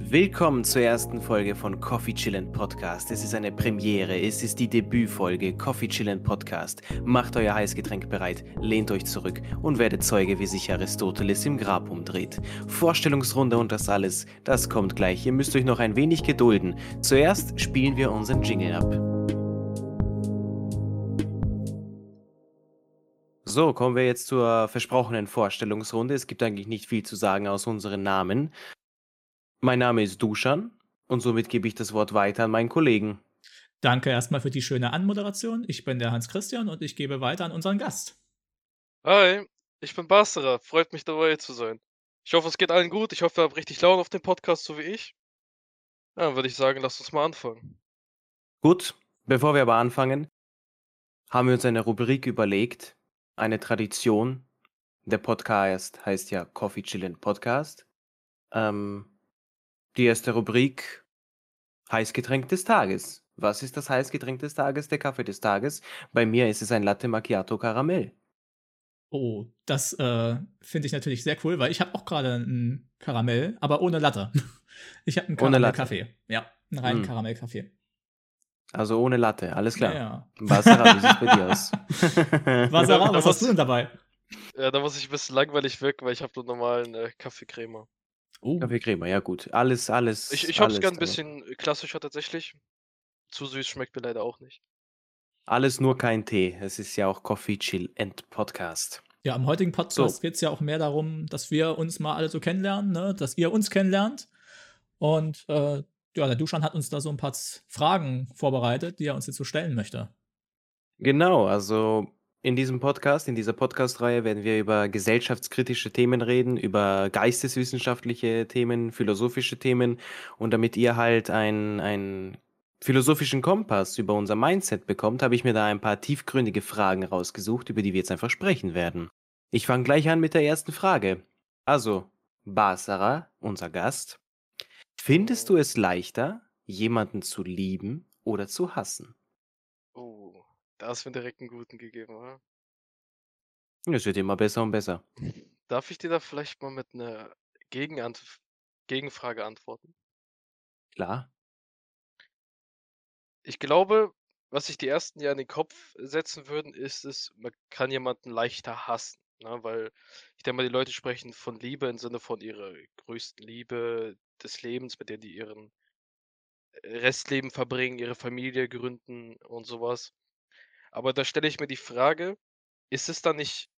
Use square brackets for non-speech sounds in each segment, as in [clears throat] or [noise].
Willkommen zur ersten Folge von Coffee Chillin' Podcast. Es ist eine Premiere, es ist die Debütfolge Coffee Chillin' Podcast. Macht euer Heißgetränk bereit, lehnt euch zurück und werdet Zeuge, wie sich Aristoteles im Grab umdreht. Vorstellungsrunde und das alles, das kommt gleich. Ihr müsst euch noch ein wenig gedulden. Zuerst spielen wir unseren Jingle ab. So, kommen wir jetzt zur versprochenen Vorstellungsrunde. Es gibt eigentlich nicht viel zu sagen aus unseren Namen. Mein Name ist Duschan und somit gebe ich das Wort weiter an meinen Kollegen. Danke erstmal für die schöne Anmoderation. Ich bin der Hans Christian und ich gebe weiter an unseren Gast. Hi, ich bin Basra. Freut mich dabei zu sein. Ich hoffe, es geht allen gut. Ich hoffe, ihr habt richtig Laune auf dem Podcast, so wie ich. Ja, dann würde ich sagen, lasst uns mal anfangen. Gut, bevor wir aber anfangen, haben wir uns eine Rubrik überlegt, eine Tradition. Der Podcast heißt ja Coffee Chillin' Podcast. Ähm, die erste Rubrik: Heißgetränk des Tages. Was ist das Heißgetränk des Tages, der Kaffee des Tages? Bei mir ist es ein Latte Macchiato Karamell. Oh, das äh, finde ich natürlich sehr cool, weil ich habe auch gerade ein Karamell, aber ohne Latte. [laughs] Ich habe einen Karamellkaffee. Ja, einen reinen hm. Karamellkaffee. Also ohne Latte, alles klar. Ja, ja. Basara, wie sieht es bei dir aus? [laughs] Basara, was hast du denn dabei? Ja, da muss ich ein bisschen langweilig wirken, weil ich habe nur normalen äh, Kaffeecreme. Oh. Kaffeecreme, ja gut. Alles, alles. Ich, ich hab's gern ein bisschen klassischer tatsächlich. Zu süß schmeckt mir leider auch nicht. Alles nur kein Tee. Es ist ja auch Coffee Chill and Podcast. Ja, im heutigen Podcast so. geht es ja auch mehr darum, dass wir uns mal alle so kennenlernen, ne? dass ihr uns kennenlernt. Und äh, ja, der Duschan hat uns da so ein paar Fragen vorbereitet, die er uns jetzt so stellen möchte. Genau, also in diesem Podcast, in dieser Podcast-Reihe werden wir über gesellschaftskritische Themen reden, über geisteswissenschaftliche Themen, philosophische Themen und damit ihr halt einen philosophischen Kompass über unser Mindset bekommt, habe ich mir da ein paar tiefgründige Fragen rausgesucht, über die wir jetzt einfach sprechen werden. Ich fange gleich an mit der ersten Frage. Also, Basara, unser Gast, findest du es leichter, jemanden zu lieben oder zu hassen? Da hast du mir direkt einen guten gegeben, oder? Es wird immer besser und besser. Darf ich dir da vielleicht mal mit einer Gegenant Gegenfrage antworten? Klar. Ich glaube, was sich die ersten ja in den Kopf setzen würden, ist es, man kann jemanden leichter hassen. Ne? Weil ich denke mal, die Leute sprechen von Liebe im Sinne von ihrer größten Liebe des Lebens, mit der die ihren Restleben verbringen, ihre Familie gründen und sowas. Aber da stelle ich mir die Frage, ist es dann nicht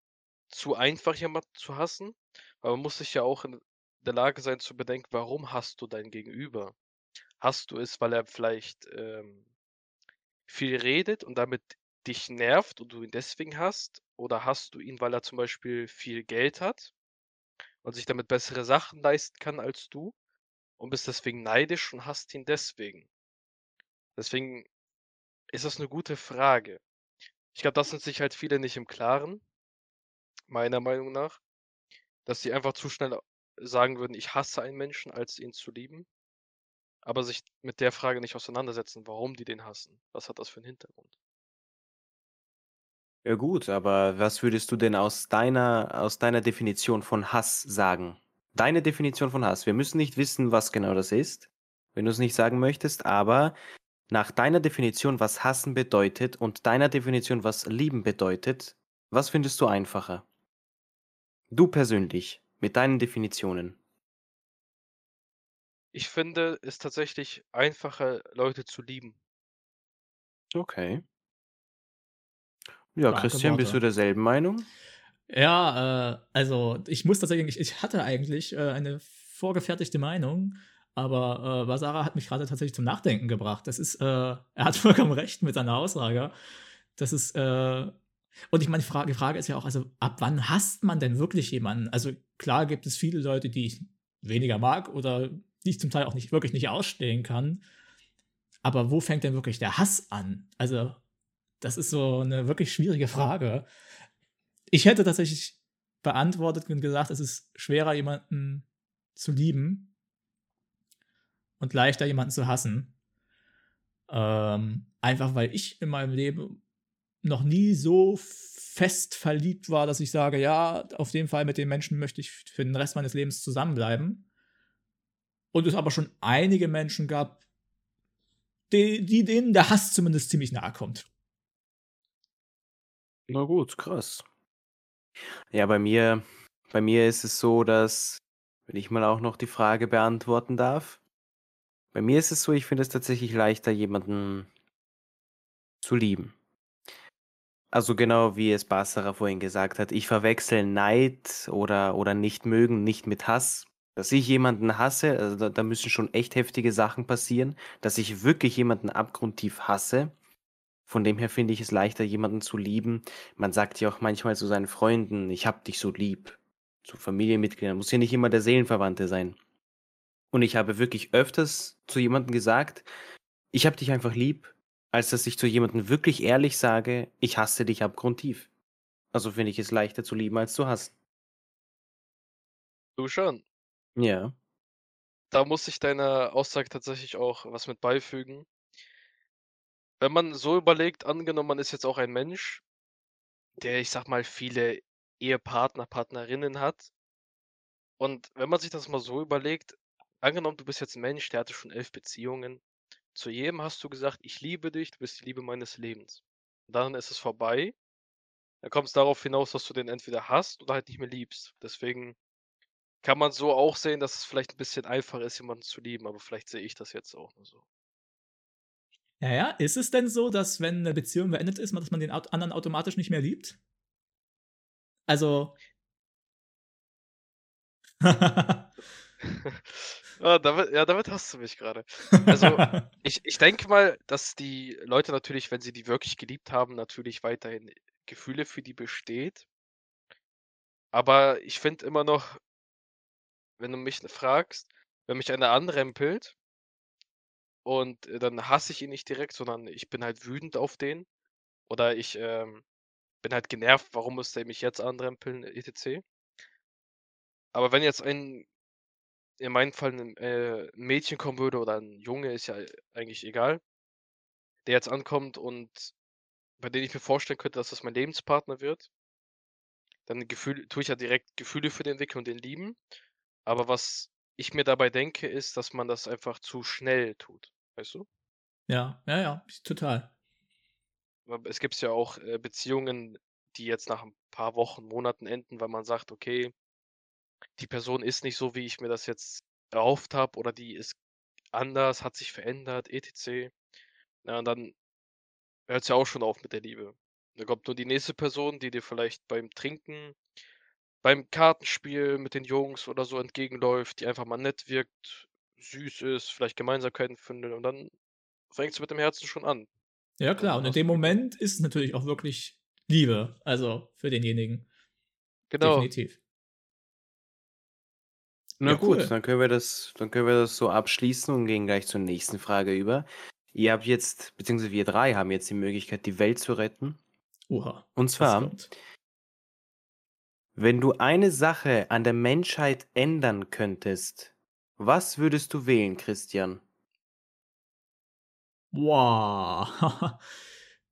zu einfach, jemanden zu hassen? Weil man muss sich ja auch in der Lage sein zu bedenken, warum hast du dein Gegenüber? Hast du es, weil er vielleicht ähm, viel redet und damit dich nervt und du ihn deswegen hast? Oder hast du ihn, weil er zum Beispiel viel Geld hat und sich damit bessere Sachen leisten kann als du und bist deswegen neidisch und hast ihn deswegen? Deswegen ist das eine gute Frage. Ich glaube, das sind sich halt viele nicht im Klaren, meiner Meinung nach, dass sie einfach zu schnell sagen würden, ich hasse einen Menschen, als ihn zu lieben, aber sich mit der Frage nicht auseinandersetzen, warum die den hassen. Was hat das für einen Hintergrund? Ja gut, aber was würdest du denn aus deiner, aus deiner Definition von Hass sagen? Deine Definition von Hass. Wir müssen nicht wissen, was genau das ist, wenn du es nicht sagen möchtest, aber nach deiner Definition, was hassen bedeutet und deiner Definition, was lieben bedeutet, was findest du einfacher? Du persönlich, mit deinen Definitionen. Ich finde es tatsächlich einfacher, Leute zu lieben. Okay. Ja, Starke Christian, bist du derselben Meinung? Ja, äh, also ich muss tatsächlich, ich hatte eigentlich äh, eine vorgefertigte Meinung, aber äh, Basara hat mich gerade tatsächlich zum Nachdenken gebracht. Das ist, äh, er hat [laughs] vollkommen recht mit seiner Aussage. Das ist, äh, und ich meine, die Frage, die Frage ist ja auch, also ab wann hasst man denn wirklich jemanden? Also klar gibt es viele Leute, die ich weniger mag oder die ich zum Teil auch nicht wirklich nicht ausstehen kann. Aber wo fängt denn wirklich der Hass an? Also, das ist so eine wirklich schwierige Frage. Ich hätte tatsächlich beantwortet und gesagt, es ist schwerer, jemanden zu lieben, und leichter, jemanden zu hassen. Ähm, einfach weil ich in meinem Leben noch nie so fest verliebt war, dass ich sage, ja, auf jeden Fall mit dem Menschen möchte ich für den Rest meines Lebens zusammenbleiben. und es aber schon einige Menschen gab, die, die denen der Hass zumindest ziemlich nahe kommt. Na gut, krass. Ja, bei mir bei mir ist es so, dass wenn ich mal auch noch die Frage beantworten darf. Bei mir ist es so, ich finde es tatsächlich leichter, jemanden zu lieben. Also genau wie es Barbara vorhin gesagt hat, ich verwechsel Neid oder oder nicht mögen nicht mit Hass. Dass ich jemanden hasse, also da da müssen schon echt heftige Sachen passieren, dass ich wirklich jemanden abgrundtief hasse. Von dem her finde ich es leichter, jemanden zu lieben. Man sagt ja auch manchmal zu seinen Freunden: „Ich habe dich so lieb.“ Zu Familienmitgliedern, muss ja nicht immer der Seelenverwandte sein. Und ich habe wirklich öfters zu jemandem gesagt: „Ich habe dich einfach lieb“, als dass ich zu jemandem wirklich ehrlich sage: „Ich hasse dich abgrundtief.“ Also, finde ich es leichter zu lieben als zu hassen. Du schon. Ja. Da muss ich deiner Aussage tatsächlich auch was mit beifügen. Wenn man so überlegt, angenommen, man ist jetzt auch ein Mensch, der, ich sage mal, viele Ehepartner, Partnerinnen hat. Und wenn man sich das mal so überlegt, angenommen, du bist jetzt 'n Mensch, der hatte schon 11 Beziehungen. Zu jedem hast du gesagt: „Ich liebe dich, du bist die Liebe meines Lebens.“ Dann ist es vorbei. Dann kommt's darauf hinaus, dass du den entweder hasst oder halt nicht mehr liebst. Deswegen kann man so auch sehen, dass es vielleicht 'n bisschen einfacher ist, jemanden zu lieben, aber vielleicht sehe ich das jetzt auch nur so. Ja, ja. Ist es denn so, dass, wenn 'ne Beziehung beendet ist, dass man den anderen automatisch nicht mehr liebt? Also [laughs] [laughs] Ah, damit ja, damit hast du mich grade. Also, [laughs] ich ich denke mal, dass die Leute natürlich, wenn sie die wirklich geliebt haben, natürlich weiterhin Gefühle für die besteht. Aber ich finde immer noch wenn du mich fragst, wenn mich einer anrempelt und, dann hasse ich ihn nicht direkt, sondern ich bin halt wütend auf den oder ich, ähm, bin halt genervt, warum muss der mich jetzt anrempeln, et cetera. Aber wenn jetzt ein in meinem Fall 'nen äh, 'n Mädchen kommen würde oder 'n Junge, ist ja eigentlich egal der jetzt ankommt und bei dem ich mir vorstellen könnte, dass das mein Lebenspartner wird dann Gefühl tue ich ja direkt Gefühle für den entwickeln und den lieben. Aber was ich mir dabei denke, ist, dass man das einfach zu schnell tut, weißt du? Ja, ja, ja, total. Es gibt's ja auch, äh, Beziehungen, die jetzt nach 'n paar Wochen, Monaten enden, weil man sagt: „Okay, die Person ist nicht so, wie ich mir das jetzt erhofft habe oder die ist anders, hat sich verändert, et cetera.“ Ja, und dann hört's ja auch schon auf mit der Liebe. Da kommt nur die nächste Person, die dir vielleicht beim Trinken, beim Kartenspiel mit den Jungs oder so entgegenläuft, die einfach mal nett wirkt, süß ist, vielleicht Gemeinsamkeiten findet und dann fängt's mit dem Herzen schon an. Ja klar, und in dem. Moment ist es natürlich auch wirklich Liebe, also für denjenigen. Genau. Definitiv. Na Ja, gut, cool. dann können wir das dann können wir das so abschließen und gehen gleich zur nächsten Frage über. Ihr habt jetzt beziehungsweise wir 3 haben jetzt die Möglichkeit, die Welt zu retten. Oha, Und zwar wenn du eine Sache an der Menschheit ändern könntest, was würdest du wählen, Christian? Boah. [laughs]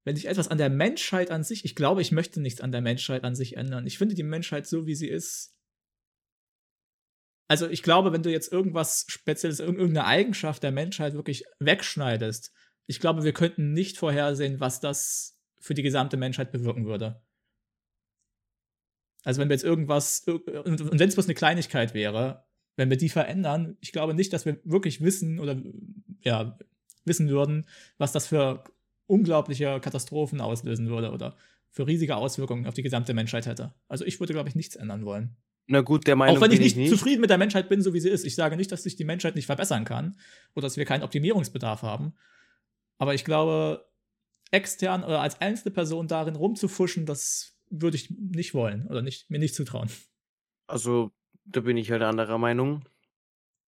Wenn ich etwas an der Menschheit an sich ich glaube, ich möchte nichts an der Menschheit an sich ändern. Ich finde die Menschheit so, wie sie ist Also, ich glaube, wenn du jetzt irgendwas Spezielles, irgend irgend 'ne Eigenschaft der Menschheit wirklich wegschneidest, ich glaube, wir könnten nicht vorhersehen, was das für die gesamte Menschheit bewirken würde. Also, wenn wir jetzt irgendwas ir und und wenn's bloß 'ne Kleinigkeit wäre, wenn wir die verändern, ich glaube nicht, dass wir wirklich wissen oder, ja, wissen würden, was das für unglaubliche Katastrophen auslösen würde oder für riesige Auswirkungen auf die gesamte Menschheit hätte. Also, ich würde, glaube ich, nichts ändern wollen. Na gut, der Auch Meinung wenn ich bin ich nicht nicht. zufrieden mit der Menschheit bin, so wie sie ist. Ich sage nicht, dass sich die Menschheit nicht verbessern kann oder dass wir keinen Optimierungsbedarf haben. Aber ich glaube, extern oder als einzelne Person darin rumzufuschen, das würde ich nicht wollen oder nicht mir nicht zutrauen. Also, da bin ich halt anderer Meinung.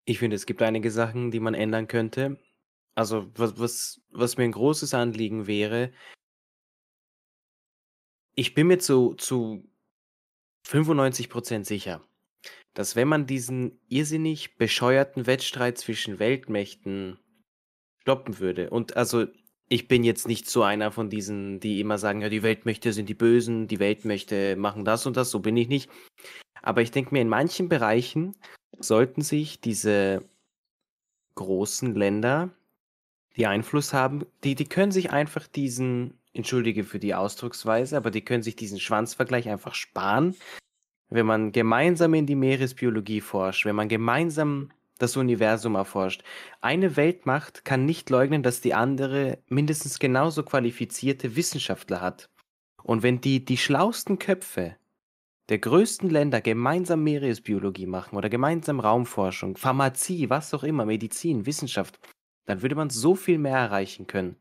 Ich finde, es gibt einige Sachen, die man ändern könnte. Also, was was was mir 'n großes Anliegen wäre ich bin mir zu zu 95 % sicher, dass wenn man diesen irrsinnig bescheuerten Wettstreit zwischen Weltmächten stoppen würde und also, ich bin jetzt nicht so einer von diesen, die immer sagen: „Ja, die Weltmächte sind die Bösen, die Weltmächte machen das und das“, so bin ich nicht. Aber ich denke mir, in manchen Bereichen sollten sich diese großen Länder, die Einfluss haben, die, die können sich einfach diesen, entschuldige für die Ausdrucksweise, aber die können sich diesen Schwanzvergleich einfach sparen, wenn man gemeinsam in die Meeresbiologie forscht, wenn man gemeinsam das Universum erforscht. Eine Weltmacht kann nicht leugnen, dass die andere mindestens genauso qualifizierte Wissenschaftler hat. Und wenn die, die schlausten Köpfe der größten Länder gemeinsam Meeresbiologie machen oder gemeinsam Raumforschung, Pharmazie, was auch immer, Medizin, Wissenschaft, dann würde man so viel mehr erreichen können.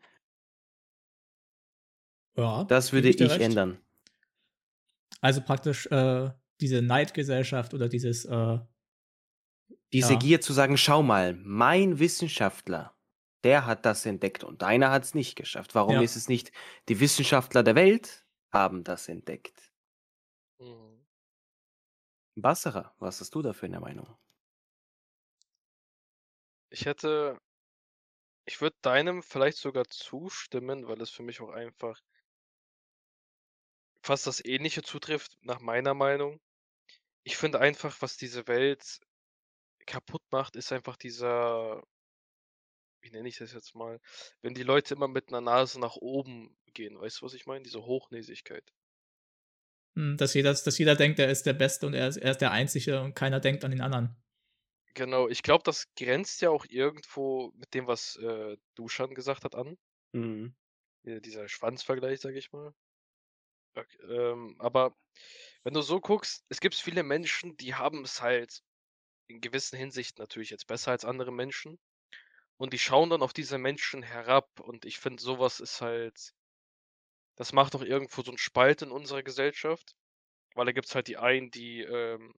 Ja, Das würde ich ich ändern. Also praktisch äh, diese Neidgesellschaft oder dieses, äh, Diese Ja. Gier zu sagen, schau mal, mein Wissenschaftler, der hat das entdeckt und deiner hat es nicht geschafft. Warum Ja. ist es nicht, die Wissenschaftler der Welt haben das entdeckt? Mhm. Basserer, was hast du da für eine Meinung? Ich hätte ich würde deinem vielleicht sogar zustimmen, weil es für mich auch einfach fast das Ähnliche zutrifft, nach meiner Meinung. Ich finde einfach, was diese Welt kaputt macht, ist einfach dieser wie nenne ich das jetzt mal? Wenn die Leute immer mit 'ner Nase nach oben gehen, weißt du, was ich meine? Diese Hochnäsigkeit. hm, dass jeder, dass jeder denkt, er ist der Beste und er ist, er ist der Einzige und keiner denkt an den anderen. Genau, ich glaube, das grenzt ja auch irgendwo mit dem, was, äh, Dusan gesagt hat, an. Mhm. Äh, dieser Schwanzvergleich, sage ich mal. Ok ähm, aber wenn du so guckst, es gibt viele Menschen, die haben es halt in gewissen Hinsichten natürlich jetzt besser als andere Menschen und die schauen dann auf diese Menschen herab und ich finde, so was ist halt das macht auch irgendwo so 'n Spalt in unserer Gesellschaft, weil da gibt's halt die einen, die, ähm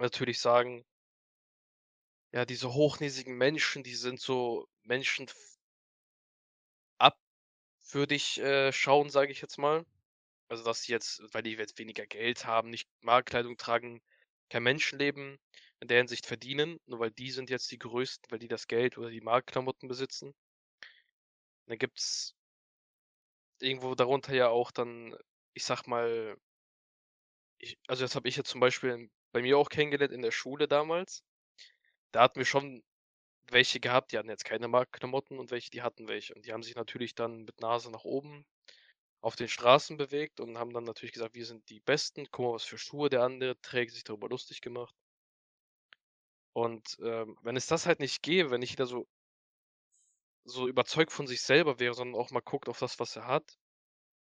natürlich sagen ja, diese hochnäsigen Menschen, die sind so Menschen f abwürdig, äh, schauen, sage ich jetzt mal. Also, dass sie jetzt, weil die jetzt weniger Geld haben, nicht Markenkleidung tragen, kein Menschenleben in der Hinsicht verdienen, nur weil die sind jetzt die Größten, weil die das Geld oder die Markenklamotten besitzen. Dann gibt's irgendwo darunter ja auch dann, ich sage mal ich also, das habe ich jetzt zum Beispiel bei mir auch kennengelernt in der Schule damals. Da hatten wir schon welche gehabt, die hatten jetzt keine Markenklamotten und welche, die hatten welche. Und die haben sich natürlich dann mit Nase nach oben auf den Straßen bewegt und haben dann natürlich gesagt: „Wir sind die Besten. Guck mal, was für Schuhe der andere trägt“, sich darüber lustig gemacht. Und, ähm, wenn es das halt nicht gäbe, wenn nicht jeder so so überzeugt von sich selber wäre, sondern auch mal guckt auf das, was er hat.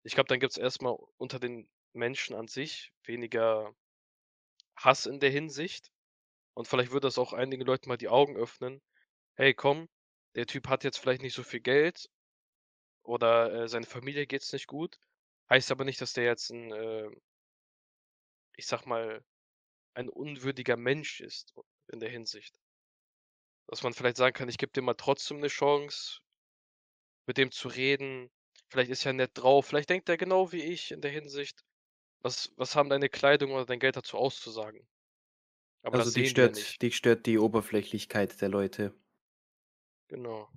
Ich glaube, dann gibt's erst mal unter den Menschen an sich weniger Hass in der Hinsicht. Und vielleicht würde das auch einigen Leuten mal die Augen öffnen: „Hey, komm, der Typ hat jetzt vielleicht nicht so viel Geld oder, äh, seiner Familie geht's nicht gut. Heißt aber nicht, dass der jetzt 'n, äh ich sage mal, ein unwürdiger Mensch ist in der Hinsicht.“ Dass man vielleicht sagen kann: „Ich gebe dem mal trotzdem 'ne Chance, mit dem zu reden. Vielleicht ist er nett drauf. Vielleicht denkt er genau wie ich in der Hinsicht. Was was haben deine Kleidung oder dein Geld dazu auszusagen?“ Aber Also das dich stört nicht. dich stört die Oberflächlichkeit der Leute. Genau.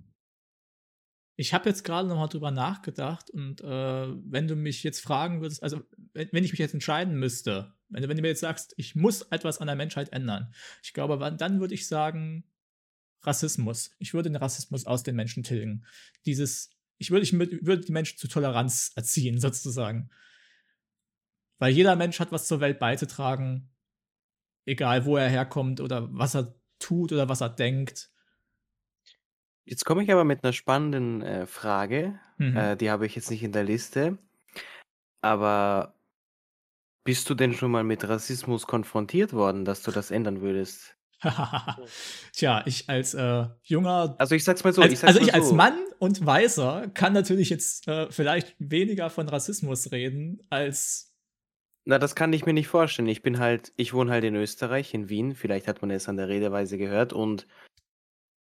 Ich habe jetzt gerade noch mal drüber nachgedacht und, äh, wenn du mich jetzt fragen würdest also, wenn wenn ich mich jetzt entscheiden müsste, wenn du wenn du mir jetzt sagst: „Ich muss etwas an der Menschheit ändern.“ Ich glaube, dann würde ich sagen, Rassismus. Ich würde den Rassismus aus den Menschen tilgen. Dieses ich würde ich würde die Menschen zur Toleranz erziehen [laughs] sozusagen. Weil jeder Mensch hat was zur Welt beizutragen, egal wo er herkommt oder was er tut oder was er denkt. Jetzt komme ich aber mit 'ner spannenden, äh, Frage. Mhm. Äh, die habe ich jetzt nicht in der Liste. Aber bist du denn schon mal mit Rassismus konfrontiert worden, dass du das ändern würdest? [laughs] Tja, ich als, äh, junger Also, ich sage es mal so, als ich sage also ich als so Mann und Weißer kann natürlich jetzt, äh, vielleicht weniger von Rassismus reden als Na, das kann ich mir nicht vorstellen. Ich bin halt ich wohne halt in Österreich, in Wien. Vielleicht hat man es an der Redeweise gehört und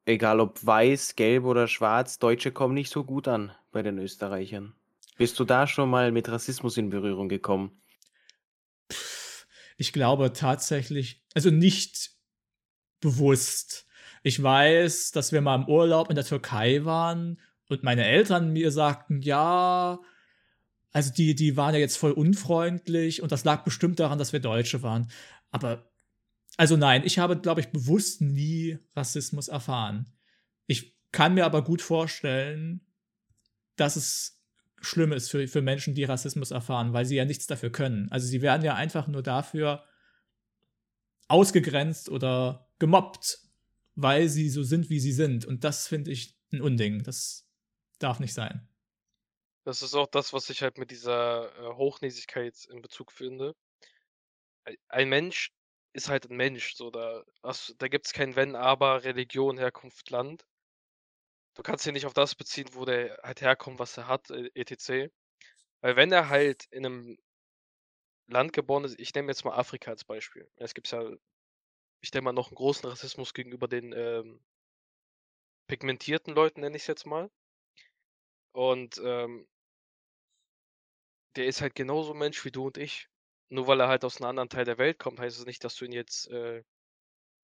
egal ob weiß, gelb oder schwarz, Deutsche kommen nicht so gut an bei den Österreichern. Bist du da schon mal mit Rassismus in Berührung gekommen? Ich glaube tatsächlich also nicht bewusst. Ich weiß, dass wir mal im Urlaub in der Türkei waren und meine Eltern mir sagten: „Ja, also die die waren ja jetzt voll unfreundlich und das lag bestimmt daran, dass wir Deutsche waren.“ Aber Also nein, ich habe, glaube ich, bewusst nie Rassismus erfahren. Ich kann mir aber gut vorstellen, dass es schlimm ist für, für Menschen, die Rassismus erfahren, weil sie ja nichts dafür können. Also sie werden ja einfach nur dafür ausgegrenzt oder gemobbt, weil sie so sind, wie sie sind. Und das finde ich ein Unding. Das darf nicht sein. Das ist auch das, was ich halt mit dieser äh, Hochnäsigkeit in Bezug finde. Ein Mensch ist halt ein Mensch, so da, da gibt es kein Wenn, Aber, Religion, Herkunft, Land. Du kannst ihn nicht auf das beziehen, wo der halt herkommt, was er hat, äh, etc. Weil wenn er halt in einem Land geboren ist, ich nehme jetzt mal Afrika als Beispiel. Es gibt ja, ich denke mal, noch einen großen Rassismus gegenüber den ähm, pigmentierten Leuten, nenne ich es jetzt mal. Und ähm, der ist halt genauso Mensch wie du und ich. Nur weil er halt aus einem anderen Teil der Welt kommt, heißt es nicht, dass du ihn jetzt, äh,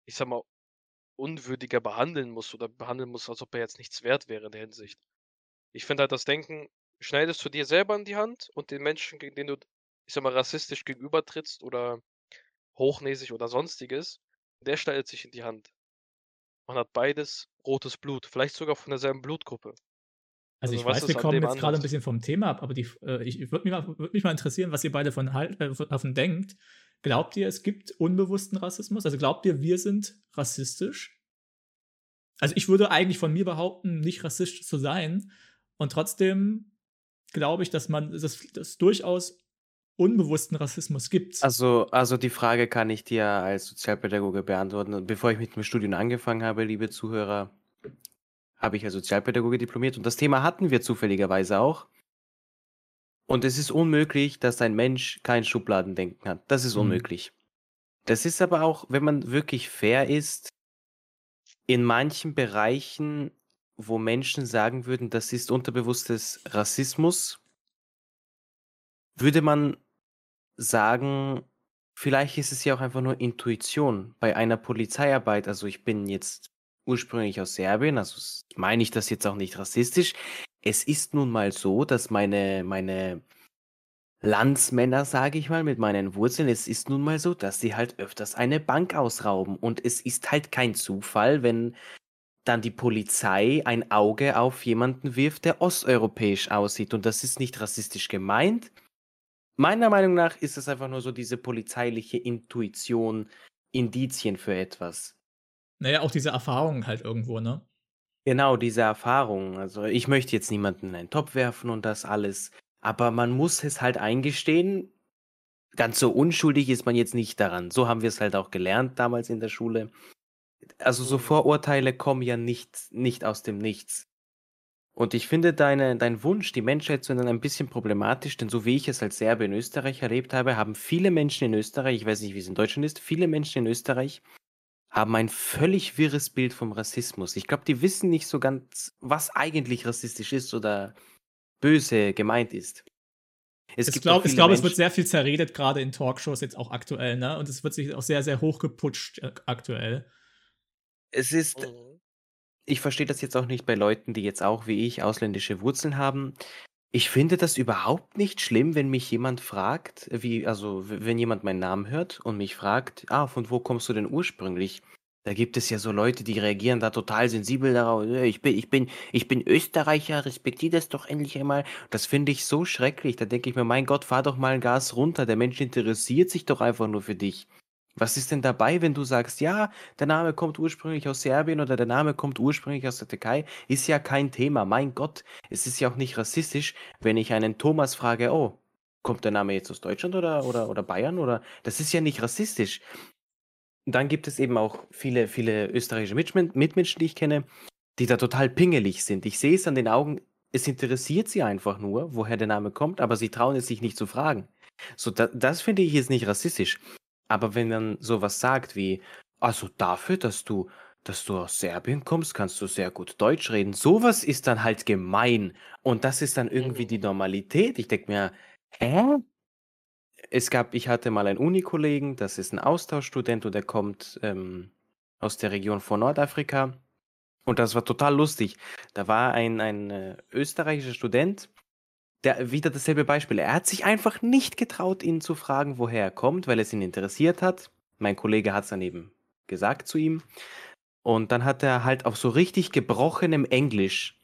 ich sag mal, unwürdiger behandeln musst oder behandeln musst, als ob er jetzt nichts wert wäre in der Hinsicht. Ich finde halt das Denken, schneidest du dir selber in die Hand und den Menschen, gegen den du, ich sag mal, rassistisch gegenübertrittst oder hochnäsig oder sonstiges, der schneidet sich in die Hand. Man hat beides rotes Blut, vielleicht sogar von derselben Blutgruppe. Also, also ich weiß, wir kommen jetzt gerade ein bisschen vom Thema ab, aber die, äh, ich würde mich, würd mich, mal interessieren, was ihr beide von halt, äh, davon denkt. Glaubt ihr, es gibt unbewussten Rassismus? Also glaubt ihr, wir sind rassistisch? Also ich würde eigentlich von mir behaupten, nicht rassistisch zu sein. Und trotzdem glaube ich, dass man das, das durchaus unbewussten Rassismus gibt. Also, also die Frage kann ich dir als Sozialpädagoge beantworten. Bevor ich mit dem Studium angefangen habe, liebe Zuhörer, habe ich als Sozialpädagoge diplomiert und das Thema hatten wir zufälligerweise auch. Und es ist unmöglich, dass ein Mensch kein Schubladendenken hat. Das ist mhm. unmöglich. Das ist aber auch, wenn man wirklich fair ist, in manchen Bereichen, wo Menschen sagen würden, das ist unterbewusstes Rassismus, würde man sagen, vielleicht ist es ja auch einfach nur Intuition bei einer Polizeiarbeit. Also ich bin jetzt ursprünglich aus Serbien, also meine ich das jetzt auch nicht rassistisch. Es ist nun mal so, dass meine, meine Landsmänner, sage ich mal, mit meinen Wurzeln, es ist nun mal so, dass sie halt öfters eine Bank ausrauben. Und es ist halt kein Zufall, wenn dann die Polizei ein Auge auf jemanden wirft, der osteuropäisch aussieht. Und das ist nicht rassistisch gemeint. Meiner Meinung nach ist es einfach nur so diese polizeiliche Intuition, Indizien für etwas. Naja, auch diese Erfahrung halt irgendwo, ne? Genau, diese Erfahrung. Also ich möchte jetzt niemanden in einen Topf werfen und das alles, aber man muss es halt eingestehen, ganz so unschuldig ist man jetzt nicht daran. So haben wir es halt auch gelernt damals in der Schule. Also so mhm. Vorurteile kommen ja nicht, nicht aus dem Nichts. Und ich finde deine, dein Wunsch, die Menschheit zu ändern, ein bisschen problematisch, denn so wie ich es als Serbe in Österreich erlebt habe, haben viele Menschen in Österreich, ich weiß nicht, wie es in Deutschland ist, viele Menschen in Österreich haben ein völlig wirres Bild vom Rassismus. Ich glaube, die wissen nicht so ganz, was eigentlich rassistisch ist oder böse gemeint ist. Es ich glaube, glaub, es wird sehr viel zerredet, gerade in Talkshows jetzt auch aktuell, ne? Und es wird sich auch sehr, sehr hochgeputscht äh, aktuell. Es ist, mhm. ich verstehe das jetzt auch nicht bei Leuten, die jetzt auch wie ich ausländische Wurzeln haben. Ich finde das überhaupt nicht schlimm, wenn mich jemand fragt, wie also, wenn jemand meinen Namen hört und mich fragt: „Ah, von wo kommst du denn ursprünglich?“ Da gibt es ja so Leute, die reagieren da total sensibel darauf: ich bin ich bin ich bin Österreicher, respektiere das doch endlich einmal.“ Das finde ich so schrecklich. Da denke ich mir: „Mein Gott, fahr doch mal ein Gas runter. Der Mensch interessiert sich doch einfach nur für dich.“ Was ist denn dabei, wenn du sagst, ja, der Name kommt ursprünglich aus Serbien oder der Name kommt ursprünglich aus der Türkei? Ist ja kein Thema. Mein Gott, es ist ja auch nicht rassistisch, wenn ich einen Thomas frage, oh, kommt der Name jetzt aus Deutschland oder, oder, oder Bayern? Oder das ist ja nicht rassistisch. Dann gibt es eben auch viele, viele österreichische Mitmenschen, die ich kenne, die da total pingelig sind. Ich sehe es an den Augen, es interessiert sie einfach nur, woher der Name kommt, aber sie trauen es sich nicht zu fragen. So, da, das finde ich jetzt nicht rassistisch. Aber wenn man sowas sagt wie, also dafür, dass du, dass du aus Serbien kommst, kannst du sehr gut Deutsch reden. Sowas ist dann halt gemein. Und das ist dann irgendwie die mhm. Normalität. Ich denke mir, hä? Es gab, ich hatte mal einen Unikollegen, das ist ein Austauschstudent und der kommt ähm, aus der Region von Nordafrika. Und das war total lustig. Da war ein, ein äh, österreichischer Student, der, wieder dasselbe Beispiel. Er hat sich einfach nicht getraut, ihn zu fragen, woher er kommt, weil es ihn interessiert hat. Mein Kollege hat es dann eben gesagt zu ihm. Und dann hat er halt auf so richtig gebrochenem Englisch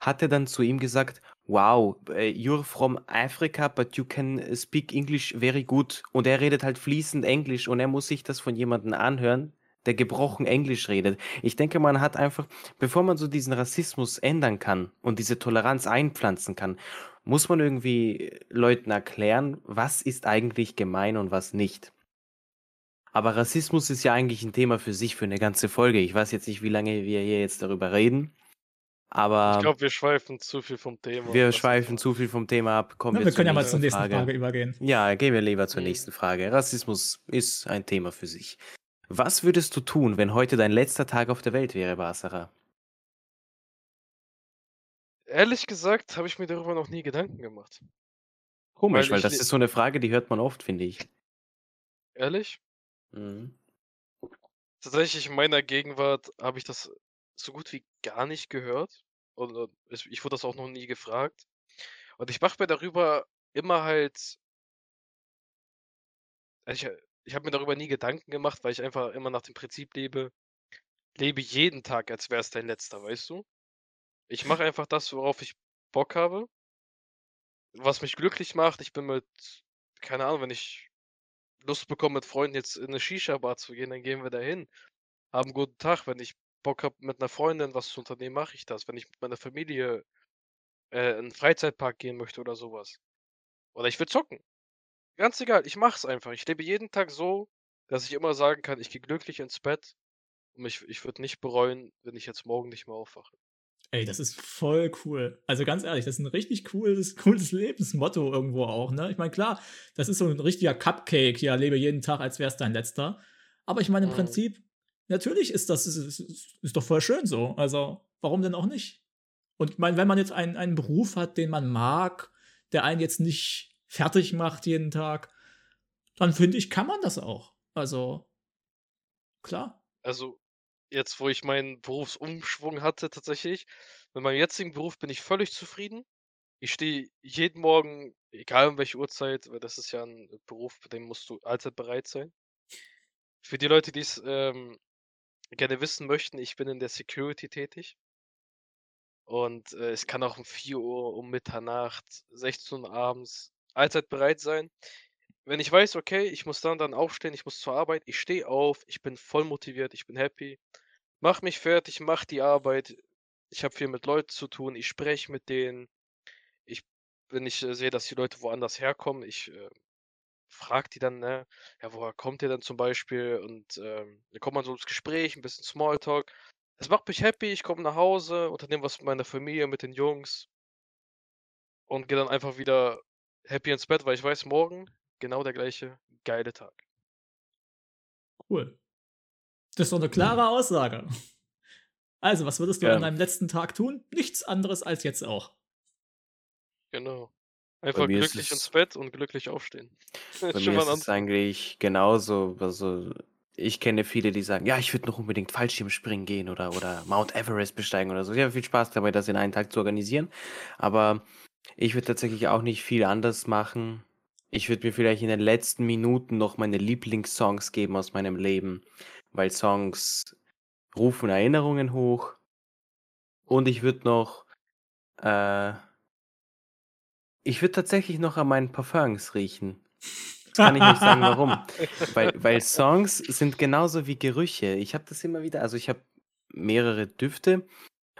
hat er dann zu ihm gesagt, wow, äh, you're from Africa, but you can speak English very good. Und er redet halt fließend Englisch und er muss sich das von jemandem anhören, der gebrochen Englisch redet. Ich denke, man hat einfach, bevor man so diesen Rassismus ändern kann und diese Toleranz einpflanzen kann, muss man irgendwie Leuten erklären, was ist eigentlich gemein und was nicht. Aber Rassismus ist ja eigentlich ein Thema für sich, für eine ganze Folge. Ich weiß jetzt nicht, wie lange wir hier jetzt darüber reden. Aber ich glaube, wir schweifen zu viel vom Thema. Wir schweifen zu viel vom Thema ab. Kommen ja, wir, wir können ja mal zur nächsten Frage. Frage. übergehen. Ja, gehen wir lieber zur nächsten Frage. Rassismus ist ein Thema für sich. Was würdest du tun, wenn heute dein letzter Tag auf der Welt wäre, Basara? Ehrlich gesagt, habe ich mir darüber noch nie Gedanken gemacht. Komisch, weil, weil das ist so eine Frage, die hört man oft, finde ich. Ehrlich? Mhm. Tatsächlich in meiner Gegenwart habe ich das so gut wie gar nicht gehört. Und ich wurde das auch noch nie gefragt. Und ich mache mir darüber immer halt. Also ich, ich habe mir darüber nie Gedanken gemacht, weil ich einfach immer nach dem Prinzip lebe, lebe jeden Tag, als wäre es dein letzter, weißt du? Ich mache [laughs] einfach das, worauf ich Bock habe. Was mich glücklich macht. Ich bin mit, keine Ahnung, wenn ich Lust bekomme, mit Freunden jetzt in eine Shisha-Bar zu gehen, dann gehen wir dahin. Haben einen guten Tag. Wenn ich Bock habe, mit einer Freundin was zu unternehmen, mache ich das. Wenn ich mit meiner Familie äh, in einen Freizeitpark gehen möchte oder sowas. Oder ich will zocken. Ganz egal, ich mache es einfach. Ich lebe jeden Tag so, dass ich immer sagen kann, ich gehe glücklich ins Bett und ich, ich würde nicht bereuen, wenn ich jetzt morgen nicht mehr aufwache. Ey, das ist voll cool. Also ganz ehrlich, das ist ein richtig cooles, [laughs] cooles Lebensmotto irgendwo auch, ne? Ich meine, klar, das ist so ein richtiger Cupcake, ja, lebe jeden Tag, als wäre es dein letzter. Aber ich meine, im mhm. Prinzip, natürlich ist das, ist, ist, ist, doch voll schön so. Also, warum denn auch nicht? Und ich meine, wenn man jetzt einen, einen Beruf hat, den man mag, der einen jetzt nicht fertig macht jeden Tag, dann finde ich, kann man das auch. Also, klar. Also, jetzt, wo ich meinen Berufsumschwung hatte tatsächlich. Mit meinem jetzigen Beruf bin ich völlig zufrieden. Ich stehe jeden Morgen, egal um welche Uhrzeit, weil das ist ja ein Beruf, bei dem musst du allzeit bereit sein. Für die Leute, die es ähm, gerne wissen möchten, ich bin in der Security tätig. Und äh, es kann auch um 4 Uhr, um Mitternacht, 16 Uhr abends allzeit bereit sein wenn ich weiß, okay, ich muss dann dann aufstehen, ich muss zur Arbeit, ich stehe auf, ich bin voll motiviert, ich bin happy, mach mich fertig, mach die Arbeit. Ich habe viel mit Leuten zu tun, ich spreche mit denen. Ich, wenn ich äh, sehe, dass die Leute woanders herkommen, ich äh, frage die dann, ne, ja, woher kommt ihr denn zum Beispiel? Und ähm, dann kommt man so ins Gespräch, ein bisschen Smalltalk. Das macht mich happy, ich komme nach Hause, unternehme was mit meiner Familie, mit den Jungs und gehe dann einfach wieder happy ins Bett, weil ich weiß, morgen genau der gleiche geile Tag. Cool. Das ist doch eine klare Aussage. Also, was würdest du ja. an deinem letzten Tag tun? Nichts anderes als jetzt auch. Genau. Einfach glücklich ins Bett und glücklich aufstehen. [laughs] Bei mir ist es eigentlich genauso. Also, ich kenne viele, die sagen, ja, ich würde noch unbedingt Fallschirmspringen gehen oder, oder Mount Everest besteigen oder so. Ich habe viel Spaß dabei, das in einem Tag zu organisieren. Aber ich würde tatsächlich auch nicht viel anders machen. Ich würde mir vielleicht in den letzten Minuten noch meine Lieblingssongs geben aus meinem Leben, weil Songs rufen Erinnerungen hoch. Und ich würde noch, äh, ich würde tatsächlich noch an meinen Parfums riechen. Kann ich nicht sagen, warum. [laughs] weil, weil Songs sind genauso wie Gerüche. Ich habe das immer wieder, also ich habe mehrere Düfte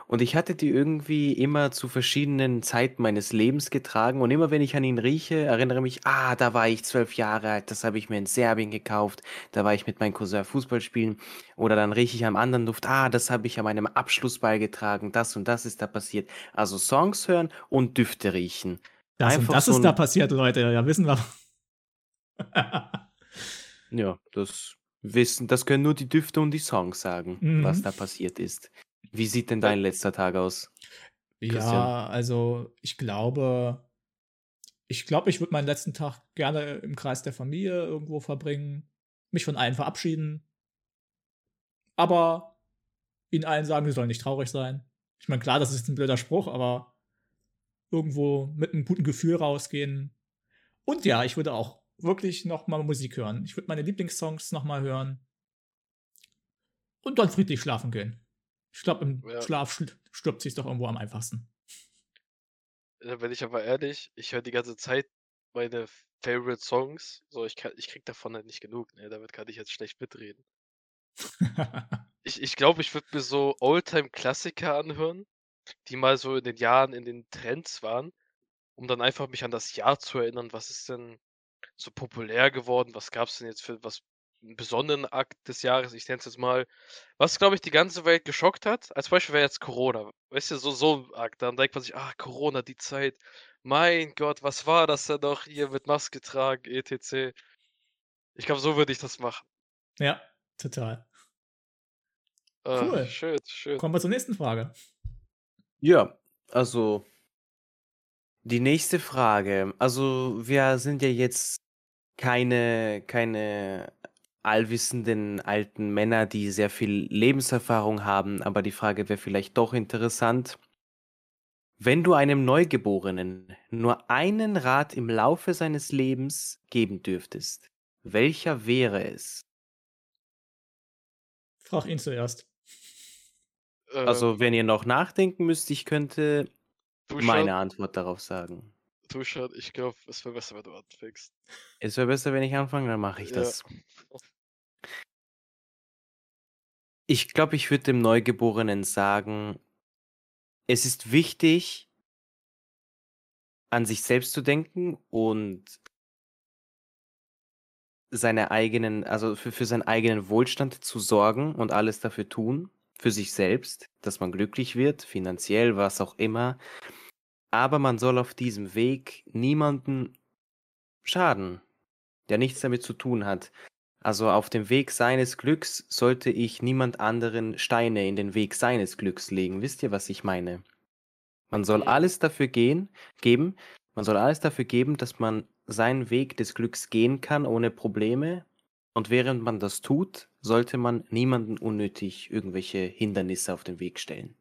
und ich hatte die irgendwie immer zu verschiedenen Zeiten meines Lebens getragen. Und immer wenn ich an ihn rieche, erinnere mich, ah, da war ich zwölf Jahre alt, das habe ich mir in Serbien gekauft. Da war ich mit meinem Cousin Fußball spielen. Oder dann rieche ich am anderen Duft, ah, das habe ich an meinem Abschlussball getragen. Das und das ist da passiert. Also Songs hören und Düfte riechen. Das Einfach und das so ist da passiert, Leute. Ja, wissen wir. ja, das wissen, das können nur die Düfte und die Songs sagen, mhm. was da passiert ist. Wie sieht denn dein letzter Tag aus? Christian? Ja, also ich glaube, ich glaube, ich würde meinen letzten Tag gerne im Kreis der Familie irgendwo verbringen, mich von allen verabschieden, aber ihnen allen sagen, sie sollen nicht traurig sein. Ich meine, klar, das ist ein blöder Spruch, aber irgendwo mit einem guten Gefühl rausgehen. Und ja, ich würde auch wirklich noch mal Musik hören. Ich würde meine Lieblingssongs noch mal hören. Und dann friedlich schlafen gehen. Ich glaube, im Ja. Schlaf stirbt sich doch irgendwo am einfachsten. Da bin ich aber ehrlich, ich höre die ganze Zeit meine Favorite Songs. So, ich, kann, ich krieg davon halt nicht genug. Ne? Damit kann ich jetzt schlecht mitreden. [laughs] Ich, ich glaube, ich würde mir so Oldtime-Klassiker anhören, die mal so in den Jahren in den Trends waren, um dann einfach mich an das Jahr zu erinnern. Was ist denn so populär geworden? Was gab es denn jetzt für was besonderen Akt des Jahres? Ich nenne es jetzt mal, was glaube ich die ganze Welt geschockt hat. Als Beispiel wäre jetzt Corona. Weißt du, so so ein Akt. Dann denkt man sich, ah, Corona, die Zeit. Mein Gott, was war das denn doch hier mit Maske tragen, etc. Ich glaube, so würde ich das machen. ja, total. Ah, Cool. Schön, schön. Kommen wir zur nächsten Frage. Ja, also die nächste Frage. Also wir sind ja jetzt keine, keine allwissenden alten Männer, die sehr viel Lebenserfahrung haben, aber die Frage wäre vielleicht doch interessant. Wenn du einem Neugeborenen nur einen Rat im Laufe seines Lebens geben dürftest, welcher wäre es? Frag ihn zuerst. Also, Ähm, wenn ihr noch nachdenken müsst, ich könnte du meine Antwort darauf sagen. du schon, ich glaube, es wäre besser, wenn du anfängst. Es wäre besser, wenn ich anfange, dann mache ich Ja. das. Ich glaube, ich würde dem Neugeborenen sagen, es ist wichtig, an sich selbst zu denken und seine eigenen, also für, für seinen eigenen Wohlstand zu sorgen und alles dafür tun, für sich selbst, dass man glücklich wird, finanziell, was auch immer. Aber man soll auf diesem Weg niemanden schaden, der nichts damit zu tun hat. Also auf dem Weg seines Glücks sollte ich niemand anderen Steine in den Weg seines Glücks legen. Wisst ihr, was ich meine? Man soll alles dafür gehen, geben, man soll alles dafür geben, dass man seinen Weg des Glücks gehen kann ohne Probleme. Und während man das tut, sollte man niemanden unnötig irgendwelche Hindernisse auf den Weg stellen.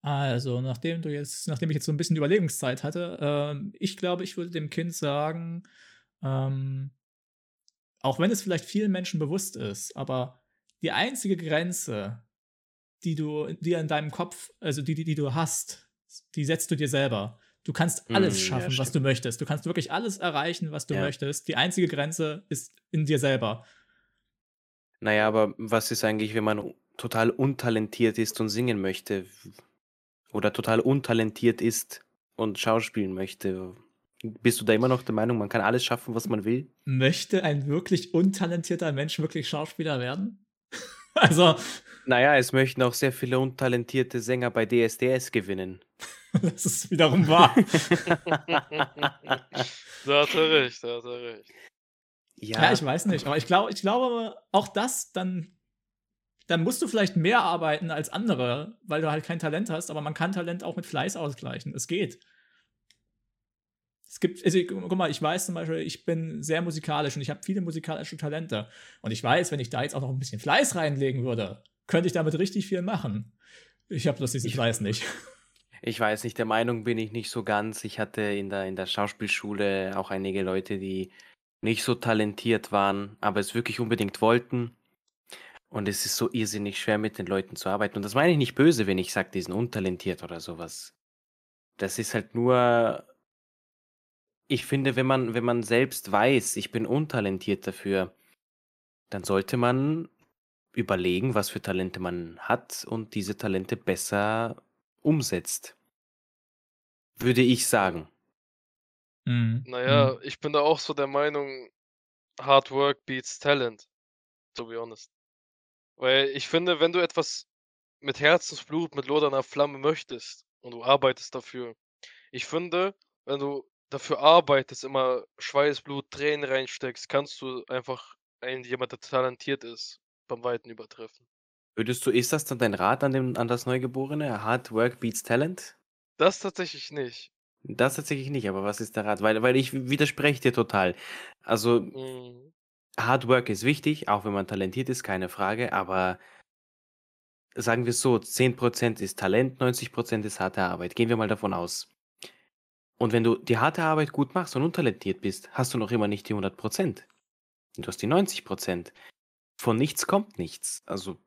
Also, nachdem du jetzt, nachdem ich jetzt so ein bisschen Überlegungszeit hatte, ähm, ich glaube, ich würde dem Kind sagen, ähm, auch wenn es vielleicht vielen Menschen bewusst ist, aber die einzige Grenze, die du, die in deinem Kopf, also die, die, die du hast, die setzt du dir selber. Du kannst alles Mm, ja, schaffen, was stimmt. du möchtest. Du kannst wirklich alles erreichen, was du Ja. möchtest. Die einzige Grenze ist in dir selber. Naja, aber was ist eigentlich, wenn man total untalentiert ist und singen möchte? Oder total untalentiert ist und schauspielen möchte? Bist du da immer noch der Meinung, man kann alles schaffen, was man will? Möchte ein wirklich untalentierter Mensch wirklich Schauspieler werden? [laughs] also, Naja, es möchten auch sehr viele untalentierte Sänger bei DSDS gewinnen. [laughs] das ist wiederum wahr. da hat er recht, da hat er recht. Ja, ich weiß nicht, aber ich glaube, ich glaube, auch das, dann, dann musst du vielleicht mehr arbeiten als andere, weil du halt kein Talent hast, aber man kann Talent auch mit Fleiß ausgleichen. Es geht. Es gibt, also, guck mal, ich weiß zum Beispiel, ich bin sehr musikalisch und ich habe viele musikalische Talente. Und ich weiß, wenn ich da jetzt auch noch ein bisschen Fleiß reinlegen würde, könnte ich damit richtig viel machen. Ich habe bloß diesen Ich- Fleiß nicht. [laughs] Ich weiß nicht, der Meinung bin ich nicht so ganz. Ich hatte in der, in der Schauspielschule auch einige Leute, die nicht so talentiert waren, aber es wirklich unbedingt wollten. Und es ist so irrsinnig schwer, mit den Leuten zu arbeiten. Und das meine ich nicht böse, wenn ich sage, die sind untalentiert oder sowas. Das ist halt nur. Ich finde, wenn man, wenn man selbst weiß, ich bin untalentiert dafür, dann sollte man überlegen, was für Talente man hat und diese Talente besser umsetzt. Würde ich sagen. Mhm. Naja, Mhm. ich bin da auch so der Meinung, Hard Work beats Talent, to be honest. Weil ich finde, wenn du etwas mit Herzensblut, mit lodernder Flamme möchtest und du arbeitest dafür, ich finde, wenn du dafür arbeitest, immer Schweiß, Blut, Tränen reinsteckst, kannst du einfach einen, jemand, der talentiert ist, beim Weiten übertreffen. Würdest du, ist das dann dein Rat an, dem, an das Neugeborene? Hard Work beats Talent? Das tatsächlich nicht. Das tatsächlich nicht, aber was ist der Rat? Weil, weil ich widerspreche dir total. Also, Mhm. Hard Work ist wichtig, auch wenn man talentiert ist, keine Frage, aber sagen wir es so, 10% ist Talent, 90% ist harte Arbeit. Gehen wir mal davon aus. Und wenn du die harte Arbeit gut machst und untalentiert bist, hast du noch immer nicht die 100 Prozent. Du hast die 90 Prozent. Von nichts kommt nichts. Also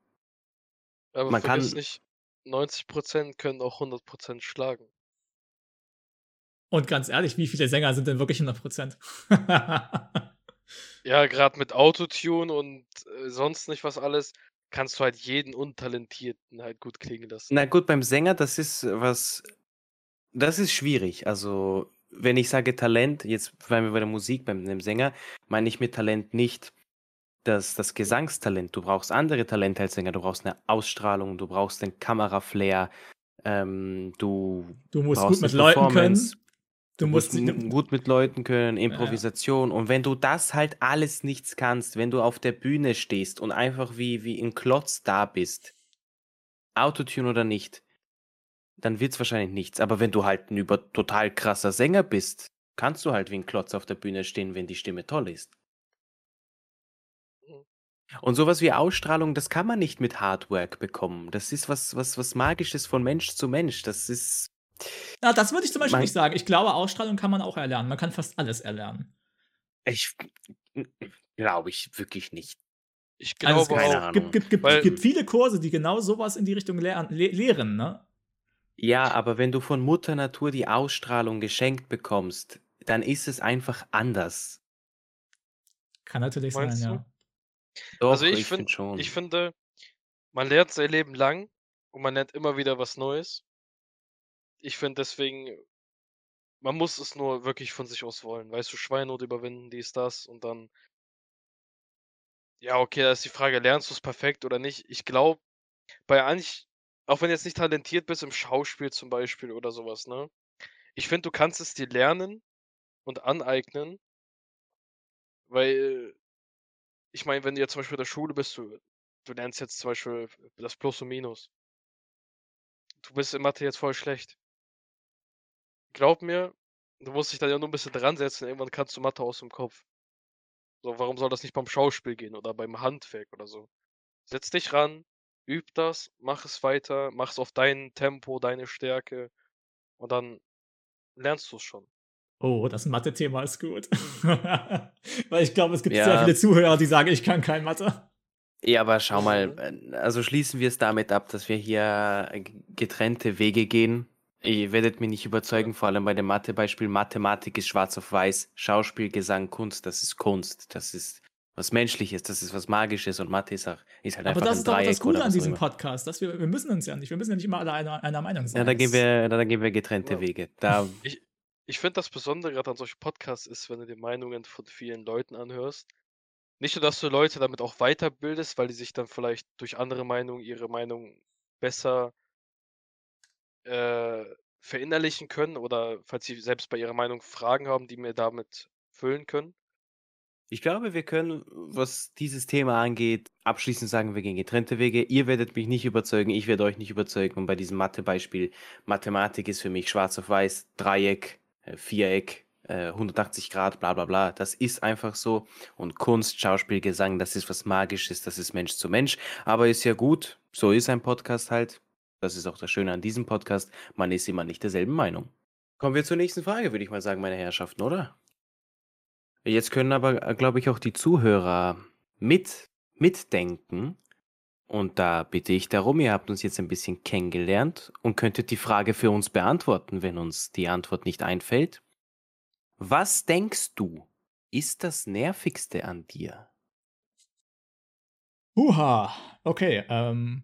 Aber man kann, nicht, 90% können auch 100% schlagen. Und ganz ehrlich, wie viele Sänger sind denn wirklich 100%? [laughs] Ja, gerade mit Autotune und äh, sonst nicht was alles, kannst du halt jeden Untalentierten halt gut klingen lassen. na gut, beim Sänger, das ist was, das ist schwierig. Also, wenn ich sage Talent, jetzt waren wir bei der Musik, beim dem Sänger, meine ich mit Talent nicht das, das Gesangstalent. Du brauchst andere Talente als Sänger. Du brauchst eine Ausstrahlung, du brauchst den Kameraflair, ähm, du Du musst gut mit Leuten können. Du Du musst m- gut mit Leuten können, Ja. Improvisation. Und wenn du das halt alles nichts kannst, wenn du auf der Bühne stehst und einfach wie, wie ein Klotz da bist, Autotune oder nicht, dann wird's wahrscheinlich nichts. Aber wenn du halt ein über total krasser Sänger bist, kannst du halt wie ein Klotz auf der Bühne stehen, wenn die Stimme toll ist. Mhm. Und sowas wie Ausstrahlung, das kann man nicht mit Hardwork bekommen. Das ist was, was, was Magisches von Mensch zu Mensch. Das ist. Na, das würde ich zum Beispiel nicht sagen. Ich glaube, Ausstrahlung kann man auch erlernen. Man kann fast alles erlernen. Ich glaube ich wirklich nicht. Ich Also es glaube keine auch, Ahnung. gibt, gibt, gibt, gibt viele Kurse, die genau sowas in die Richtung lehren, le lehren, ne? Ja, aber wenn du von Mutter Natur die Ausstrahlung geschenkt bekommst, dann ist es einfach anders. Kann natürlich Meinst sein, du? ja. Doch, also ich, ich find, finde schon. ich finde, man lernt sein Leben lang und man lernt immer wieder was Neues. Ich finde deswegen, man muss es nur wirklich von sich aus wollen. Weißt du, Schweinot überwinden, dies, das und dann. Ja, okay, da ist die Frage, lernst du es perfekt oder nicht? Ich glaube, bei eigentlich, auch wenn du jetzt nicht talentiert bist im Schauspiel zum Beispiel oder sowas, ne? Ich finde, du kannst es dir lernen und aneignen, weil, ich meine, wenn du jetzt zum Beispiel in der Schule bist, du, du lernst jetzt zum Beispiel das Plus und Minus. Du bist in Mathe jetzt voll schlecht. Glaub mir, du musst dich dann ja nur ein bisschen dran setzen, irgendwann kannst du Mathe aus dem Kopf. So, warum soll das nicht beim Schauspiel gehen oder beim Handwerk oder so? Setz dich ran, üb das, mach es weiter, mach es auf dein Tempo, deine Stärke und dann lernst du es schon. Oh, das Mathe-Thema ist gut. [laughs] Weil ich glaube, es gibt sehr Ja. viele Zuhörer, die sagen, ich kann kein Mathe. Ja, aber schau mal, Mhm. äh, also schließen wir es damit ab, dass wir hier äh, getrennte Wege gehen. Ihr werdet mich nicht überzeugen, vor allem bei dem Mathebeispiel. Mathematik ist schwarz auf weiß, Schauspiel, Gesang, Kunst, das ist Kunst, das ist was Menschliches, das ist was Magisches und Mathe ist, auch, ist halt Aber einfach das ein ist doch Dreieck das Gute an diesem immer. Podcast. Dass wir, wir müssen uns ja nicht, wir müssen ja nicht immer alle einer, einer Meinung sein. Ja, da gehen wir, da gehen wir getrennte Ja. Wege. Da, Ich, ich finde das Besondere gerade an solchen Podcasts ist, wenn du die Meinungen von vielen Leuten anhörst. Nicht nur, dass du Leute damit auch weiterbildest, weil die sich dann vielleicht durch andere Meinungen ihre Meinung besser äh, verinnerlichen können oder falls sie selbst bei ihrer Meinung Fragen haben, die mir damit füllen können. Ich glaube, wir können, was dieses Thema angeht, abschließend sagen, wir gehen getrennte Wege. Ihr werdet mich nicht überzeugen, ich werde euch nicht überzeugen. Und bei diesem Mathebeispiel, Mathematik ist für mich schwarz auf weiß, Dreieck, äh, Viereck, äh, 180 Grad, bla bla bla. Das ist einfach so. Und Kunst, Schauspiel, Gesang, das ist was Magisches, das ist Mensch zu Mensch. Aber ist ja gut, so ist ein Podcast halt. Das ist auch das Schöne an diesem Podcast. Man ist immer nicht derselben Meinung. Kommen wir zur nächsten Frage, würde ich mal sagen, meine Herrschaften, oder? Jetzt können aber, glaube ich, auch die Zuhörer mit, mitdenken. Und da bitte ich darum, ihr habt uns jetzt ein bisschen kennengelernt und könntet die Frage für uns beantworten, wenn uns die Antwort nicht einfällt. Was denkst du, ist das Nervigste an dir? Huha, okay. Ähm,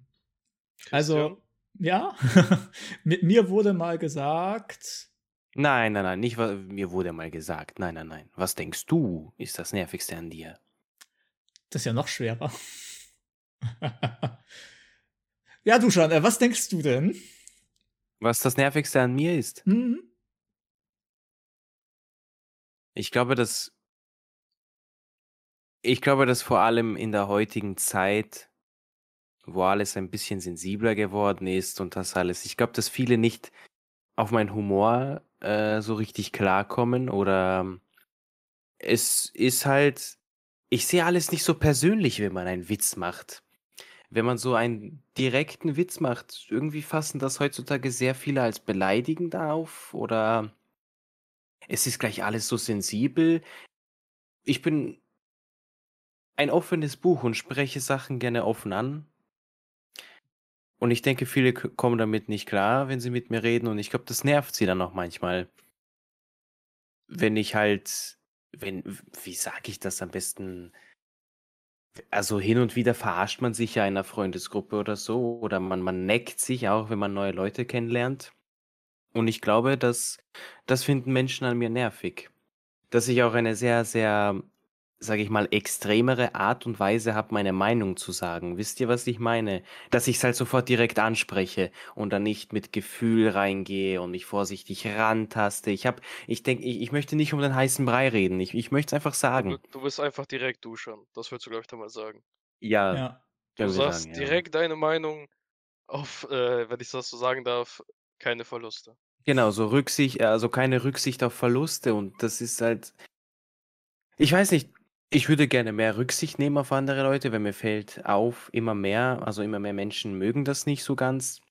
also, ja, [laughs] mit mir wurde mal gesagt, Nein, nein, nein, nicht, wa- mir wurde mal gesagt. Nein, nein, nein. Was denkst du, ist das Nervigste an dir? das ist ja noch schwerer. [laughs] ja, du schon, äh, was denkst du denn? Was das Nervigste an mir ist? Hm? Ich glaube, dass ich glaube, dass vor allem in der heutigen Zeit, wo alles ein bisschen sensibler geworden ist und das alles, ich glaube, dass viele nicht auf meinen Humor äh, so richtig klarkommen oder ähm, es ist halt, ich sehe alles nicht so persönlich, wenn man einen Witz macht. Wenn man so einen direkten Witz macht, irgendwie fassen das heutzutage sehr viele als beleidigend auf oder es ist gleich alles so sensibel. Ich bin ein offenes Buch und spreche Sachen gerne offen an. Und ich denke, viele kommen damit nicht klar, wenn sie mit mir reden und ich glaube, das nervt sie dann auch manchmal. Wenn ich halt wenn wie sage ich das am besten? Also, hin und wieder verarscht man sich ja in 'ner Freundesgruppe oder so oder man man neckt sich auch, wenn man neue Leute kennenlernt. Und ich glaube, das das finden Menschen an mir nervig. Dass ich auch eine sehr, sehr, sage ich mal, extremere Art und Weise habe, meine Meinung zu sagen. Wisst ihr, was ich meine? Dass ich's halt sofort direkt anspreche und dann nicht mit Gefühl reingehe und mich vorsichtig rantaste. Ich habe ich denke, ich ich möchte nicht um den heißen Brei reden. Ich ich möchte es einfach Du sagen. du bist einfach direkt, du schon. Das würdest du, glaube ich, dann mal sagen. Ja, Ja. Du sagst sagen, ja. direkt deine Meinung auf, äh, wenn ich das so sagen darf, keine Verluste. Genau, so Rücksicht also, keine Rücksicht auf Verluste und das ist halt ich weiß nicht, ich würde gerne mehr Rücksicht nehmen auf andere Leute, weil mir fällt auf, immer mehr also, immer mehr Menschen mögen das nicht so ganz.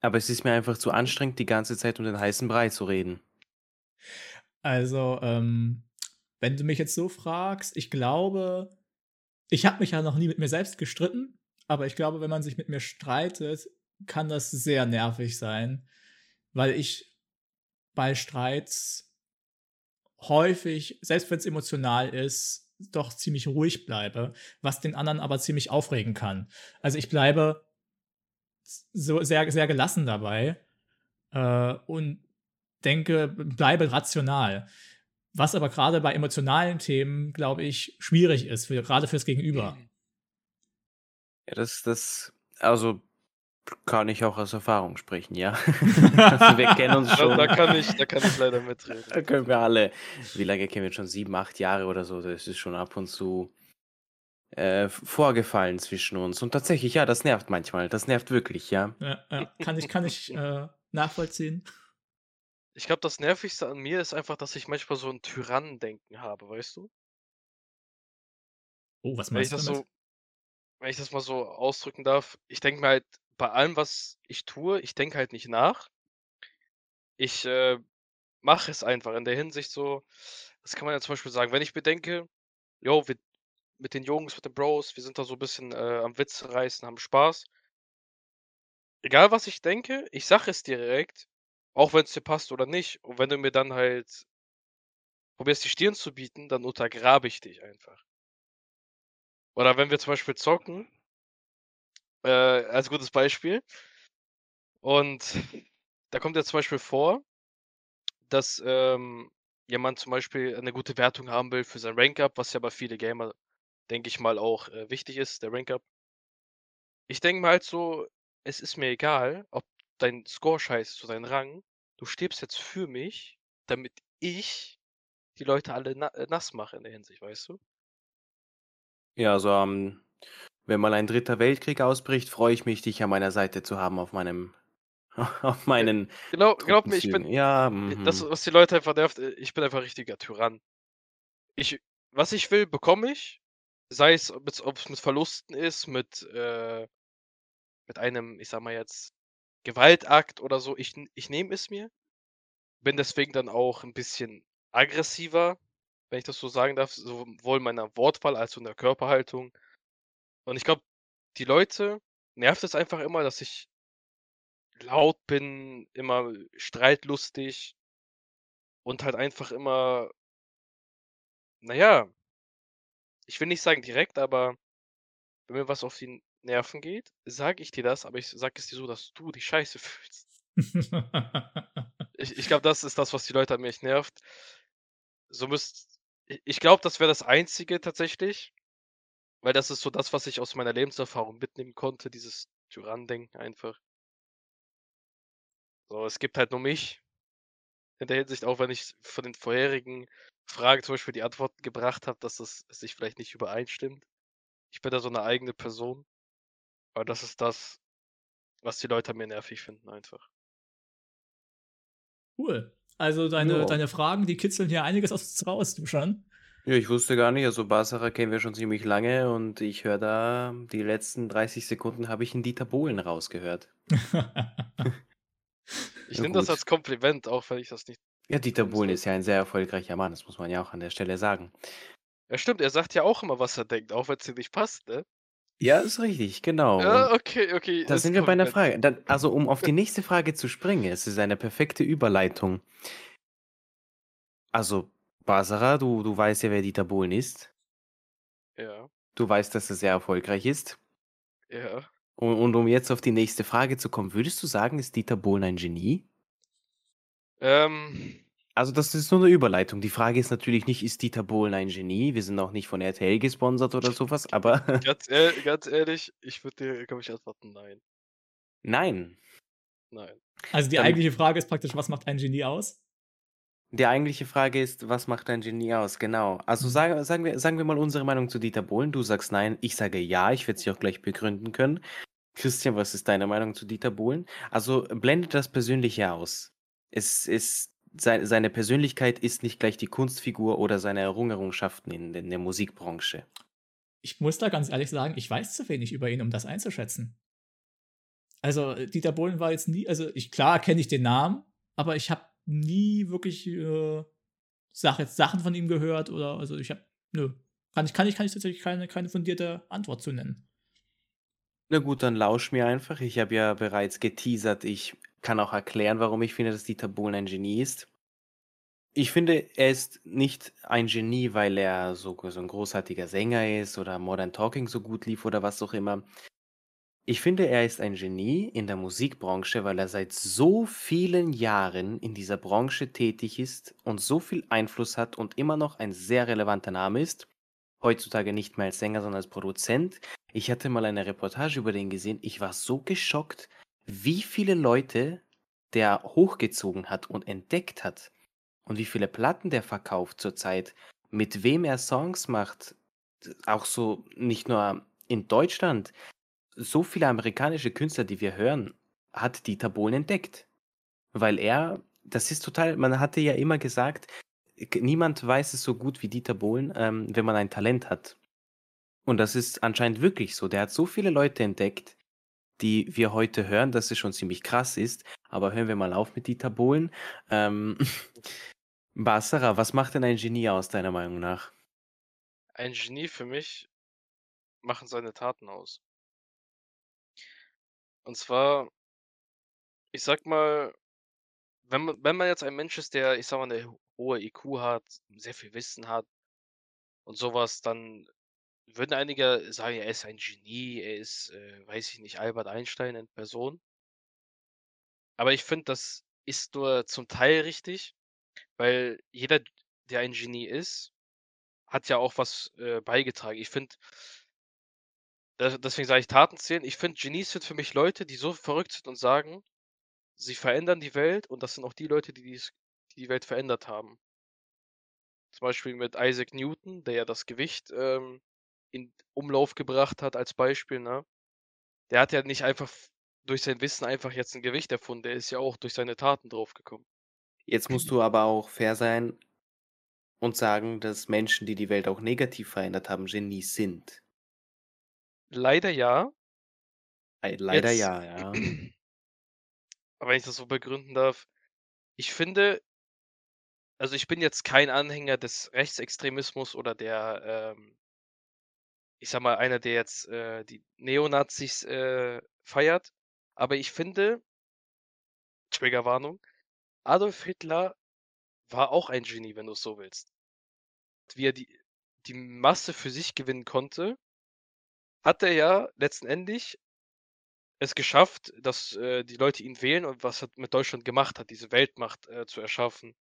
Aber es ist mir einfach zu anstrengend, die ganze Zeit um den heißen Brei zu reden. Also, ähm, wenn du mich jetzt so fragst, ich glaube ich habe mich ja noch nie mit mir selbst gestritten, aber ich glaube, wenn man sich mit mir streitet, kann das sehr nervig sein, weil ich bei Streits häufig, selbst wenn's emotional ist, doch ziemlich ruhig bleibe, was den anderen aber ziemlich aufregen kann. Also, ich bleibe so sehr sehr gelassen dabei, äh, und denke bleibe rational. Was aber grade bei emotionalen Themen, glaube ich, schwierig ist, für grade fürs Gegenüber. Ja, das das also, kann ich auch aus Erfahrung sprechen, ja. [laughs] Also, wir kennen uns Da schon. da kann ich da kann ich leider mitreden. Da können wir alle wie lange kennen wir uns schon? 7, 8 Jahre oder so. Das ist schon ab und zu, äh, vorgefallen zwischen uns. Und tatsächlich, ja, das nervt manchmal. Das nervt wirklich, ja. Ja, ja. Kann ich kann ich, äh, nachvollziehen. Ich glaube, das Nervigste an mir ist einfach, dass ich manchmal so 'n Tyrannendenken habe, weißt du? Oh, was Wenn ich meinst du so wenn ich das mal so ausdrücken darf, ich denke mir halt bei allem, was ich tue ich denke halt nicht nach. Ich, äh, mache es einfach in der Hinsicht so das kann man ja zum Beispiel sagen, wenn ich mir denke: „Jo, wir mit den Jungs, mit den Bros, wir sind da so 'n bisschen, äh, am Witze reißen, haben Spaß.“ Egal, was ich denke, ich sage es direkt, auch wenn's dir passt oder nicht. Und wenn du mir dann halt probierst, die Stirn zu bieten, dann untergrabe ich dich einfach. Oder wenn wir zum Beispiel zocken äh, als gutes Beispiel und da kommt ja zum Beispiel vor, dass, ähm, jemand zum Beispiel 'ne gute Wertung haben will für sein Rank-Up, was ja bei viele Gamer, denke ich mal, auch, äh, wichtig ist, der Rank-Up. Ich denke mir halt so: „Es ist mir egal, ob dein Score scheiße ist oder dein Rang. Du stirbst jetzt für mich, damit ich die Leute alle na äh, nass mache in der Hinsicht“, weißt du? Ja, also, ähm, wenn mal ein 3. Weltkrieg ausbricht, freue ich mich, dich an meiner Seite zu haben auf meinem [laughs] auf Ja, meinen genau glaub mir, ich bin Ja, äh, das, mhm. was die Leute einfach nervt, äh, ich bin einfach richtiger Tyrann. Ich was ich will, bekomme ich, sei es, ob's ob's mit Verlusten ist, mit, äh mit einem, ich sage mal jetzt, Gewaltakt oder so. Ich ich nehme es mir, bin deswegen dann auch 'n bisschen aggressiver, wenn ich das so sagen darf, sowohl in meiner Wortwahl als auch in der Körperhaltung. Und ich glaube, die Leute nervt es einfach immer, dass ich laut bin, immer streitlustig und halt einfach immer na ja ich will nicht sagen direkt, aber wenn mir was auf die Nerven geht, sage ich dir das, aber ich sage es dir so, dass du dich scheiße [laughs] fühlst. Ich ich glaube, das ist das, was die Leute an mir nervt. So müsst ich glaube, das wäre das Einzige tatsächlich, weil das ist so das, was ich aus meiner Lebenserfahrung mitnehmen konnte, dieses Tyrannendenken einfach. So, es gibt halt nur mich in der Hinsicht, auch wenn ich von den vorherigen Fragen zum Beispiel die Antworten gebracht habe, dass das sich vielleicht nicht übereinstimmt. Ich bin da so 'ne eigene Person. Aber das ist das, was die Leute mir nervig finden einfach. Cool. Also, deine Ja. deine Fragen, die kitzeln hier einiges aus [laughs] uns raus, du schon. Ja, ich wusste gar nicht also, Basacher kennen wir schon ziemlich lange und ich höre da die letzten 30 Sekunden habe ich 'n Dieter Bohlen rausgehört. [laughs] Ich nehme das als Kompliment, auch wenn ich das nicht Ja, Dieter Bohlen ist ja ein sehr erfolgreicher Mann, das muss man ja auch an der Stelle sagen. Ja, stimmt, er sagt ja auch immer, was er denkt, auch wenn's dir nicht passt, ne? Ja, ist richtig, genau. Ja, okay, okay, da sind wir bei 'ner Kompliment. Frage. Dann also, um auf die [laughs] nächste Frage zu springen, es ist eine perfekte Überleitung. Also, Basara, du du weißt ja, wer Dieter Bohlen ist. Ja. Du weißt, dass er sehr erfolgreich ist. Ja. U und um jetzt auf die nächste Frage zu kommen, würdest du sagen, ist Dieter Bohlen ein Genie? Ähm. Also, das ist nur 'ne Überleitung. Die Frage ist natürlich nicht: „Ist Dieter Bohlen ein Genie?“ Wir sind auch nicht von RTL gesponsert oder so was, [laughs] aber [laughs] Ganz ehr ganz ehrlich, ich würde dir, glaube ich, antworten: „Nein.“ Nein. Nein. Also, die Dann eigentliche Frage ist praktisch: „Was macht ein Genie aus?“ Die eigentliche Frage ist: „Was macht ein Genie aus?“ Genau. Also, Mhm. sagen sagen wir sagen wir mal unsere Meinung zu Dieter Bohlen. Du sagst: „Nein“, ich sage: „Ja“, ich werde sie auch gleich begründen können. Christian, was ist deine Meinung zu Dieter Bohlen? Also, blende das Persönliche aus. Es ist sei seine Persönlichkeit ist nicht gleich die Kunstfigur oder seine Errungenschaften in in der Musikbranche. Ich muss da ganz ehrlich sagen, ich weiß zu wenig über ihn, um das einzuschätzen. Also, äh, Dieter Bohlen war jetzt nie also, ich klar kenne ich den Namen, aber ich habe nie wirklich, äh, Sach jetzt Sachen von ihm gehört oder also, ich habe nö. Kann ich kann ich kann ich tatsächlich keine keine fundierte Antwort zu nennen. Na gut, dann lausch mir einfach. Ich habe ja bereits geteasert, ich kann auch erklären, warum ich finde, dass Dieter Bohlen ein Genie ist. Ich finde, er ist nicht ein Genie, weil er so so 'n großartiger Sänger ist oder Modern Talking so gut lief oder was auch immer. Ich finde, er ist ein Genie in der Musikbranche, weil er seit so vielen Jahren in dieser Branche tätig ist und so viel Einfluss hat und immer noch ein sehr relevanter Name ist. Heutzutage nicht mehr als Sänger, sondern als Produzent. Ich hatte mal eine Reportage über den gesehen. Ich war so geschockt, wie viele Leute der hochgezogen hat und entdeckt hat und wie viele Platten der verkauft zurzeit, mit wem er Songs macht. Auch so nicht nur in Deutschland. So viele amerikanische Künstler, die wir hören, hat Dieter Bohlen entdeckt. Weil er das ist total man hatte ja immer gesagt, niemand weiß es so gut wie Dieter Bohlen, ähm, wenn man ein Talent hat. Und das ist anscheinend wirklich so. Der hat so viele Leute entdeckt, die wir heute hören, dass es schon ziemlich krass ist. Aber hören wir mal auf mit Dieter Bohlen. Ähm, [laughs] Basara, was macht denn ein Genie aus, deiner Meinung nach? Ein Genie für mich machen seine Taten aus. Und zwar ich sage mal, wenn man wenn man jetzt ein Mensch ist, der, ich sage mal, 'ne hohe IQ hat, sehr viel Wissen hat und so was, dann würden einige sagen: „Er ist ein Genie, er ist, äh, weiß ich nicht, Albert Einstein in Person.“ Aber ich finde, das ist nur zum Teil richtig, weil jeder, der ein Genie ist, hat ja auch was, äh, beigetragen. Ich finde de deswegen sage ich, Taten zählen. Ich finde, Genies sind für mich Leute, die so verrückt sind und sagen, sie verändern die Welt und das sind auch die Leute, die dies die die Welt verändert haben. Zum Beispiel mit Isaac Newton, der ja das Gewicht, ähm, in Umlauf gebracht hat als Beispiel, ne? Der hat ja nicht einfach durch sein Wissen einfach jetzt 'n Gewicht erfunden, der ist ja auch durch seine Taten drauf gekommen. Jetzt musst du aber auch fair sein und sagen, dass Menschen, die die Welt auch negativ verändert haben, Genies sind. Leider ja. Ei leider Jetzt ja, ja. [clears throat] wenn ich das so begründen darf. Ich finde also, ich bin jetzt kein Anhänger des Rechtsextremismus oder der, ähm ich sage mal, einer, der jetzt, äh, die Neonazis, äh, feiert. Aber ich finde Triggerwarnung, Adolf Hitler war auch ein Genie, wenn du's so willst. Wie er die die Masse für sich gewinnen konnte hat er ja letztendlich es geschafft, dass, äh, die Leute ihn wählen und was er mit Deutschland gemacht hat, diese Weltmacht, äh, zu erschaffen.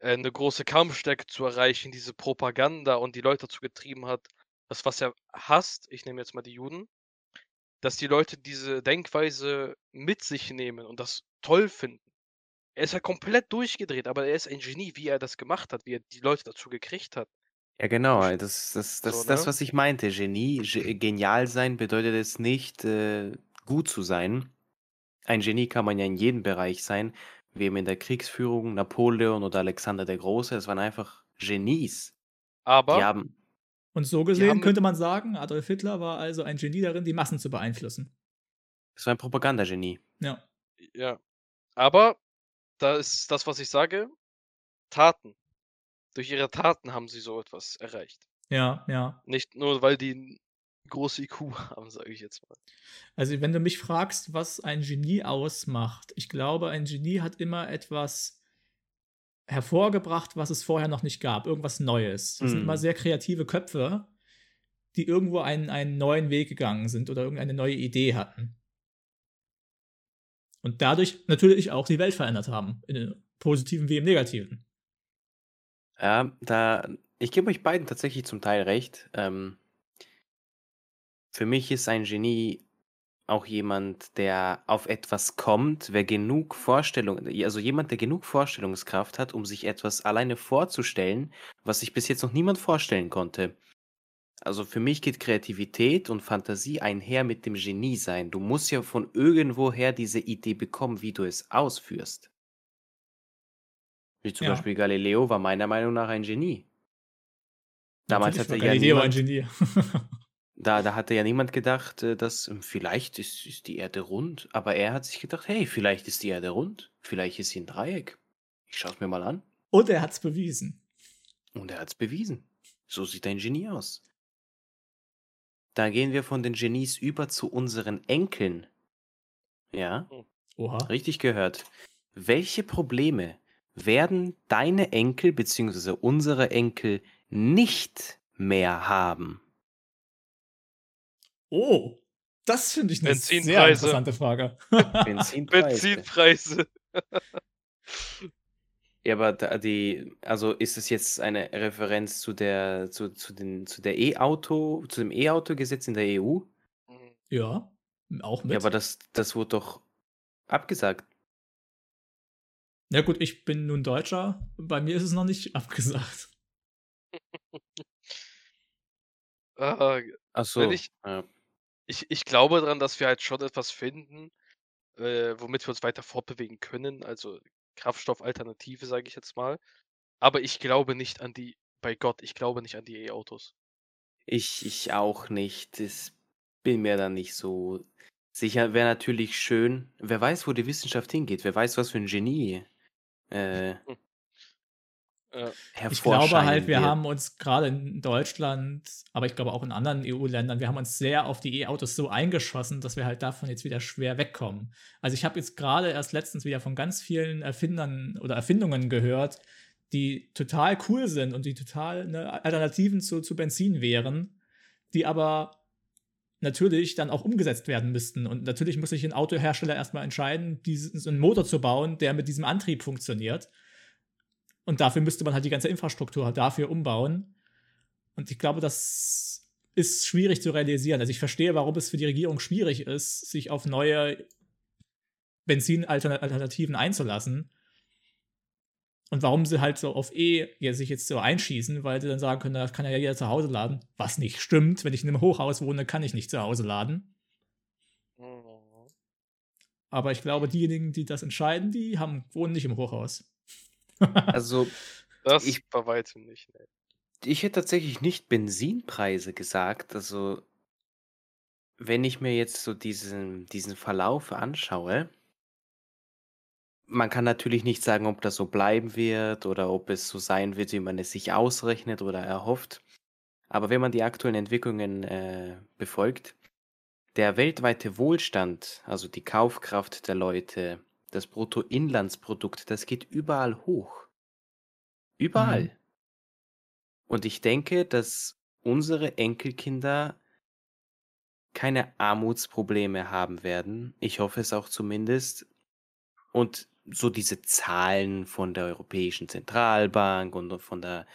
Äh, 'ne große Kampfstärke zu erreichen, diese Propaganda und die Leute dazu getrieben hat, das, was er hasst, ich nehme jetzt mal die Juden, dass die Leute diese Denkweise mit sich nehmen und das toll finden. Er ist ja komplett durchgedreht, aber er ist ein Genie, wie er das gemacht hat, wie er die Leute dazu gekriegt hat. Ja, genau, äh, das das das So, ist das, ne? was ich meinte. Genie ge genial sein bedeutet es nicht, äh, gut zu sein. Ein Genie kann man ja in jedem Bereich sein, wie eben in der Kriegsführung, Napoleon oder Alexander der Große. Das waren einfach Genies. Die Aber haben Und so die gesehen haben könnte man sagen, Adolf Hitler war also ein Genie darin, die Massen zu beeinflussen. Das war ein Propagandagenie. Ja. Ja. Aber da ist das, was ich sage Taten. Durch ihre Taten haben sie so etwas erreicht. Ja, ja. Nicht nur, weil die große IQ [laughs] haben, sage ich jetzt mal. Also, wenn du mich fragst, was ein Genie ausmacht, ich glaube, ein Genie hat immer etwas hervorgebracht, was es vorher noch nicht gab, irgendwas Neues. Das sind immer Mhm. sehr kreative Köpfe, die irgendwo einen einen neuen Weg gegangen sind oder irgendeine neue Idee hatten. Und dadurch natürlich auch die Welt verändert haben, in den positiven wie im Negativen. Ja, da ich gebe euch beiden tatsächlich zum Teil recht. Ähm für mich ist ein Genie auch jemand, der auf etwas kommt, wer genug Vorstellung also jemand, der genug Vorstellungskraft hat, um sich etwas alleine vorzustellen, was sich bis jetzt noch niemand vorstellen konnte. Also, für mich geht Kreativität und Fantasie einher mit dem Genie-Sein. Du musst ja von irgendwoher diese Idee bekommen, wie du es ausführst. Wie zum Ja. Beispiel Galileo war meiner Meinung nach ein Genie. Damals Natürlich hatte ja Galileo ein niemand Genie. [laughs] da da hatte ja niemand gedacht, äh, dass, hm, vielleicht ist ist die Erde rund, aber er hat sich gedacht: „Hey, vielleicht ist die Erde rund. Vielleicht ist sie 'n Dreieck. Ich schaue es mir mal an.“ Und er hat's bewiesen. Und er hat's bewiesen. So sieht ein Genie aus. Da gehen wir von den Genies über zu unseren Enkeln. Ja. Oha. richtig gehört. Welche Probleme werden deine Enkel beziehungsweise unsere Enkel nicht mehr haben? Oh, das finde ich 'ne sehr interessante Frage. [laughs] [laughs] Benzinpreise. Benzinpreise. [laughs] Ja, aber da die also, ist es jetzt eine Referenz zu der zu zu den zu der E-Auto zu dem E-Auto-Gesetz in der EU? Ja, auch Ja, mit. aber das das wurde doch abgesagt. Ja gut, ich bin nun Deutscher. Bei mir ist es noch nicht [laughs] abgesagt. [laughs] Ah, Ach so, ich ja. ich ich glaube dran, dass wir halt schon etwas finden, äh, womit wir uns weiter fortbewegen können, also Kraftstoffalternative, sage ich jetzt mal. Aber ich glaube nicht an die bei Gott, ich glaube nicht an die E-Autos. Ich ich auch nicht. Das bin mir da nicht so sicher. Wäre natürlich schön. Wer weiß, wo die Wissenschaft hingeht. Wer weiß, was für 'n Genie, äh. [laughs] Ja. Ich glaube halt, wir wird. haben uns grade in Deutschland, aber ich glaube auch in anderen EU-Ländern wir haben uns sehr auf die E-Autos so eingeschossen, dass wir halt davon jetzt wieder schwer wegkommen. Also, ich habe jetzt grade erst letztens wieder von ganz vielen Erfindern oder Erfindungen gehört, die total cool sind und die total, ne, Alternativen zu zu Benzin wären, die aber natürlich dann auch umgesetzt werden müssten. Und natürlich muss sich 'n Autohersteller erst mal entscheiden, diesen so 'n Motor zu bauen, der mit diesem Antrieb funktioniert. Und dafür müsste man halt die ganze Infrastruktur dafür umbauen. Und ich glaube, das ist schwierig zu realisieren. Also, ich verstehe, warum es für die Regierung schwierig ist, sich auf neue Benzinalterna Alternativen einzulassen. Und warum sie halt so auf E ja, sich jetzt so einschießen, weil sie dann sagen können: „Na, das kann ja jeder zu Hause laden.“ Was nicht stimmt. Wenn ich in 'nem Hochhaus wohne, kann ich nicht zu Hause laden. Mhm. Aber ich glaube, diejenigen, die das entscheiden, die haben wohnen nicht im Hochhaus. [laughs] Also, Das ich bei weitem nicht, ne. ich hätte tatsächlich nicht Benzinpreise gesagt. Also wenn ich mir jetzt so diesen diesen Verlauf anschaue man kann natürlich nicht sagen, ob das so bleiben wird oder ob es so sein wird, wie man es sich ausrechnet oder erhofft. Aber wenn man die aktuellen Entwicklungen, äh, befolgt, der weltweite Wohlstand, also die Kaufkraft der Leute, das Bruttoinlandsprodukt, das geht überall hoch. Überall. Mhm. Und ich denke, dass unsere Enkelkinder keine Armutsprobleme haben werden. Ich hoffe es auch zumindest. Und so diese Zahlen von der Europäischen Zentralbank und von der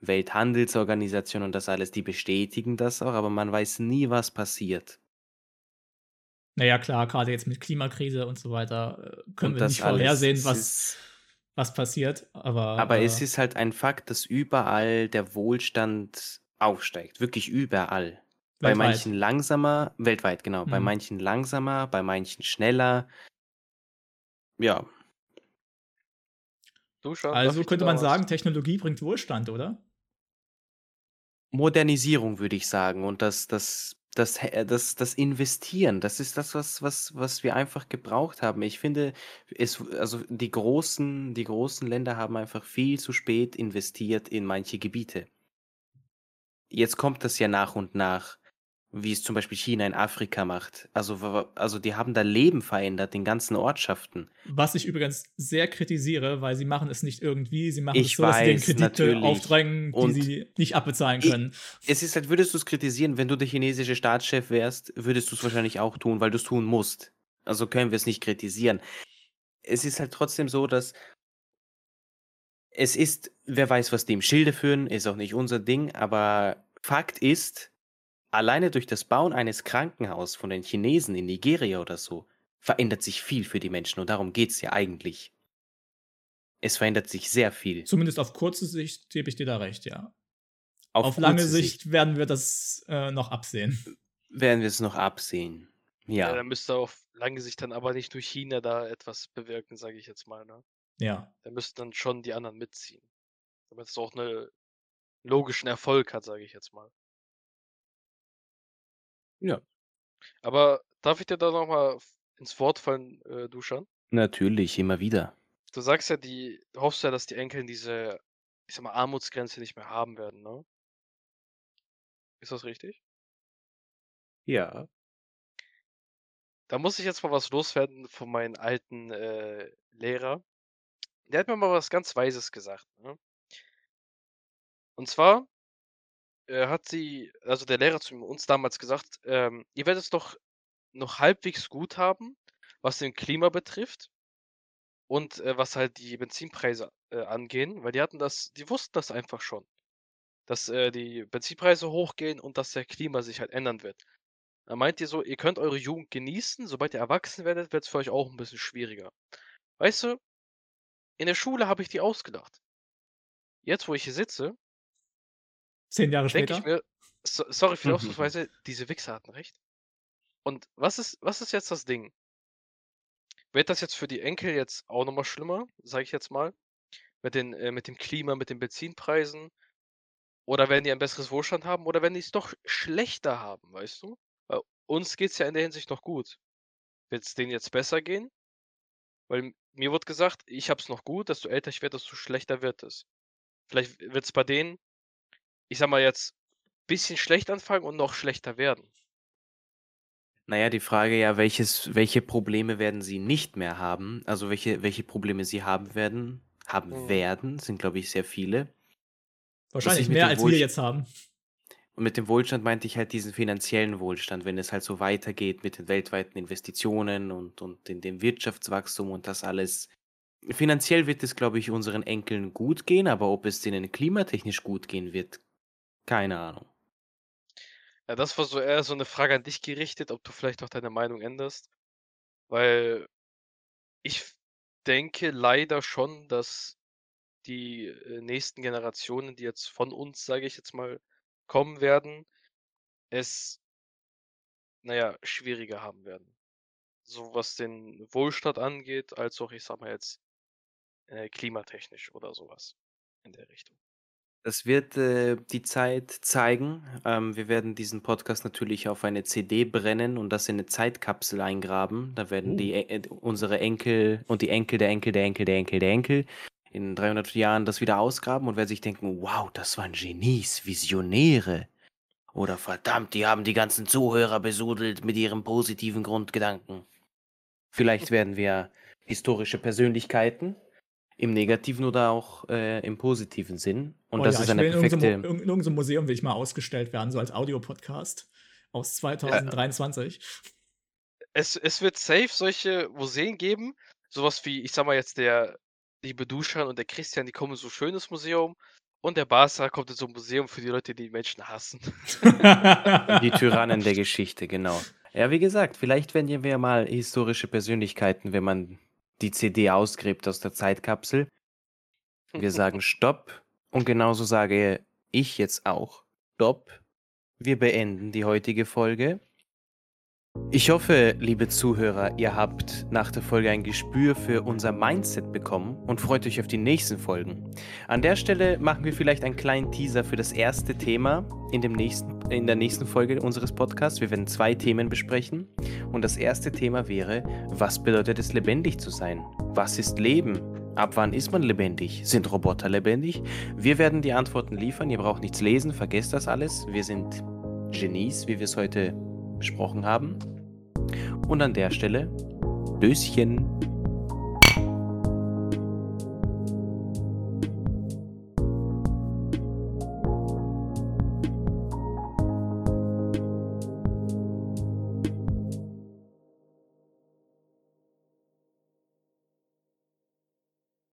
Welthandelsorganisation und das alles, die bestätigen das auch, aber man weiß nie, was passiert. Na ja, klar, grade jetzt mit Klimakrise und so weiter, äh, können Und wir nicht vorhersehen, was ist was passiert, aber, aber äh es ist halt ein Fakt, dass überall der Wohlstand aufsteigt, wirklich überall. Bei Weltweit. manchen langsamer weltweit, genau, bei Mhm. manchen langsamer, bei manchen schneller. Ja. Du schon, darf Also, könnte man sagen, Technologie bringt Wohlstand, oder? Modernisierung, würde ich sagen. Und das das das, Hä- das, das Investieren, das ist das, was, was, was wir einfach gebraucht haben. Ich finde, es, also die großen, die großen Länder haben einfach viel zu spät investiert in manche Gebiete. Jetzt kommt das ja nach und nach, wie es zum Beispiel China in Afrika macht. Also, also die haben da Leben verändert in ganzen Ortschaften. Was ich übrigens sehr kritisiere, weil sie machen es nicht irgendwie, sie machen Ich es so, dass sie den weiß, Kredite natürlich. aufdrängen, die Und sie nicht abbezahlen ich- können. Es ist halt, würdest du es kritisieren, wenn du der chinesische Staatschef wärst, würdest du es wahrscheinlich auch tun, weil du es tun musst. Also können wir es nicht kritisieren. Es ist halt trotzdem so, dass es ist, wer weiß, was die im Schilde führen, ist auch nicht unser Ding, aber Fakt ist, alleine durch das Bauen eines Krankenhauses von den Chinesen in Nigeria oder so, verändert sich viel für die Menschen und darum geht es ja eigentlich. Es verändert sich sehr viel. Zumindest auf kurze Sicht gebe ich dir da recht, ja. Auf, Auf, lange kurze Sicht, werden wir das äh, noch absehen. werden wir es noch absehen. Ja, Ja. da müsste auf lange Sicht dann aber nicht durch China da etwas bewirken, sage ich jetzt mal. Ne? Ja. Da müssten dann schon die anderen mitziehen. Damit es auch einen logischen Erfolg hat, sage ich jetzt mal. Ja. Aber darf ich dir da nochmal ins Wort fallen, äh, Duschan? Natürlich, immer wieder. Du sagst ja, die, du hoffst ja, dass die Enkel diese, ich sag mal, Armutsgrenze nicht mehr haben werden, ne? Ist das richtig? Ja. Da muss ich jetzt mal was loswerden von meinem alten äh, Lehrer. Der hat mir mal was ganz Weises gesagt. Ne? Und zwar äh, hat sie, also der Lehrer zu uns damals gesagt, ähm, ihr werdet es doch noch halbwegs gut haben, was den Klima betrifft und äh, was halt die Benzinpreise äh, angehen, weil die hatten das, die wussten das einfach schon, dass äh, die Benzinpreise hochgehen und dass der Klima sich halt ändern wird. Da meint ihr so, ihr könnt eure Jugend genießen, sobald ihr erwachsen werdet, wird es für euch auch ein bisschen schwieriger. Weißt du, in der Schule habe ich die ausgedacht. Jetzt, wo ich hier sitze, Zehn Jahre denke später. ich mir, so, sorry für die. Ausdrucksweise, diese Wichser hatten recht. Und was ist, was ist jetzt das Ding? Wird das jetzt für die Enkel jetzt auch nochmal schlimmer, sage ich jetzt mal? Mit, den, äh, mit dem Klima, mit den Benzinpreisen? Oder werden die ein besseres Wohlstand haben? Oder werden die es doch schlechter haben, weißt du? Weil uns geht es ja in der Hinsicht noch gut. Wird es denen jetzt besser gehen? Weil mir wird gesagt, ich habe es noch gut, desto älter ich werde, desto schlechter wird es. Vielleicht wird es bei denen, ich sag mal jetzt, bisschen schlecht anfangen und noch schlechter werden. Naja, die Frage ja, welches, welche Probleme werden sie nicht mehr haben? Also welche, welche Probleme sie haben werden, haben Mhm. werden, sind, glaube ich, sehr viele. Wahrscheinlich mehr, als wir Wohlst- jetzt haben. Und mit dem Wohlstand meinte ich halt diesen finanziellen Wohlstand, wenn es halt so weitergeht mit den weltweiten Investitionen und, und in dem Wirtschaftswachstum und das alles. Finanziell wird es, glaube ich, unseren Enkeln gut gehen, aber ob es denen klimatechnisch gut gehen wird, keine Ahnung. Ja, das war so eher so eine Frage an dich gerichtet, ob du vielleicht auch deine Meinung änderst. Weil ich denke leider schon, dass die äh, nächsten Generationen, die jetzt von uns, sage ich jetzt mal, kommen werden, es, naja, schwieriger haben werden. So was den Wohlstand angeht, als auch, ich sag mal jetzt, äh, klimatechnisch oder sowas in der Richtung. Das wird äh, die Zeit zeigen. Ähm, wir werden diesen Podcast natürlich auf eine CD brennen und das in eine Zeitkapsel eingraben. Da werden Uh. die, äh, unsere Enkel und die Enkel der Enkel der Enkel der Enkel der Enkel in 300 Jahren das wieder ausgraben und werden sich denken, wow, das waren Genies, Visionäre. Oder verdammt, die haben die ganzen Zuhörer besudelt mit ihrem positiven Grundgedanken. Vielleicht werden wir historische Persönlichkeiten im negativen oder auch äh, im positiven Sinn. Und Oh das ja, ist ich eine will in irgendeinem, perfekte. In irgendeinem Museum will ich mal ausgestellt werden, so als Audiopodcast aus 2023. Es, es wird safe solche Museen geben, sowas wie, ich sag mal jetzt, der liebe Duschan und der Christian, die kommen in so ein schönes Museum und der Barca kommt in so ein Museum für die Leute, die Menschen hassen. [laughs] Die Tyrannen der Geschichte, genau. Ja, wie gesagt, vielleicht werden wir mal historische Persönlichkeiten, wenn man die CD ausgräbt aus der Zeitkapsel. Wir [laughs] sagen Stopp und genauso sage ich jetzt auch Stopp. Wir beenden die heutige Folge. Ich hoffe, liebe Zuhörer, ihr habt nach der Folge ein Gespür für unser Mindset bekommen und freut euch auf die nächsten Folgen. An der Stelle machen wir vielleicht einen kleinen Teaser für das erste Thema in, dem nächsten, in der nächsten Folge unseres Podcasts. Wir werden zwei Themen besprechen und das erste Thema wäre, was bedeutet es lebendig zu sein? Was ist Leben? Ab wann ist man lebendig? Sind Roboter lebendig? Wir werden die Antworten liefern. Ihr braucht nichts lesen, vergesst das alles. Wir sind Genies, wie wir es heute besprochen haben. Und an der Stelle, Döschen.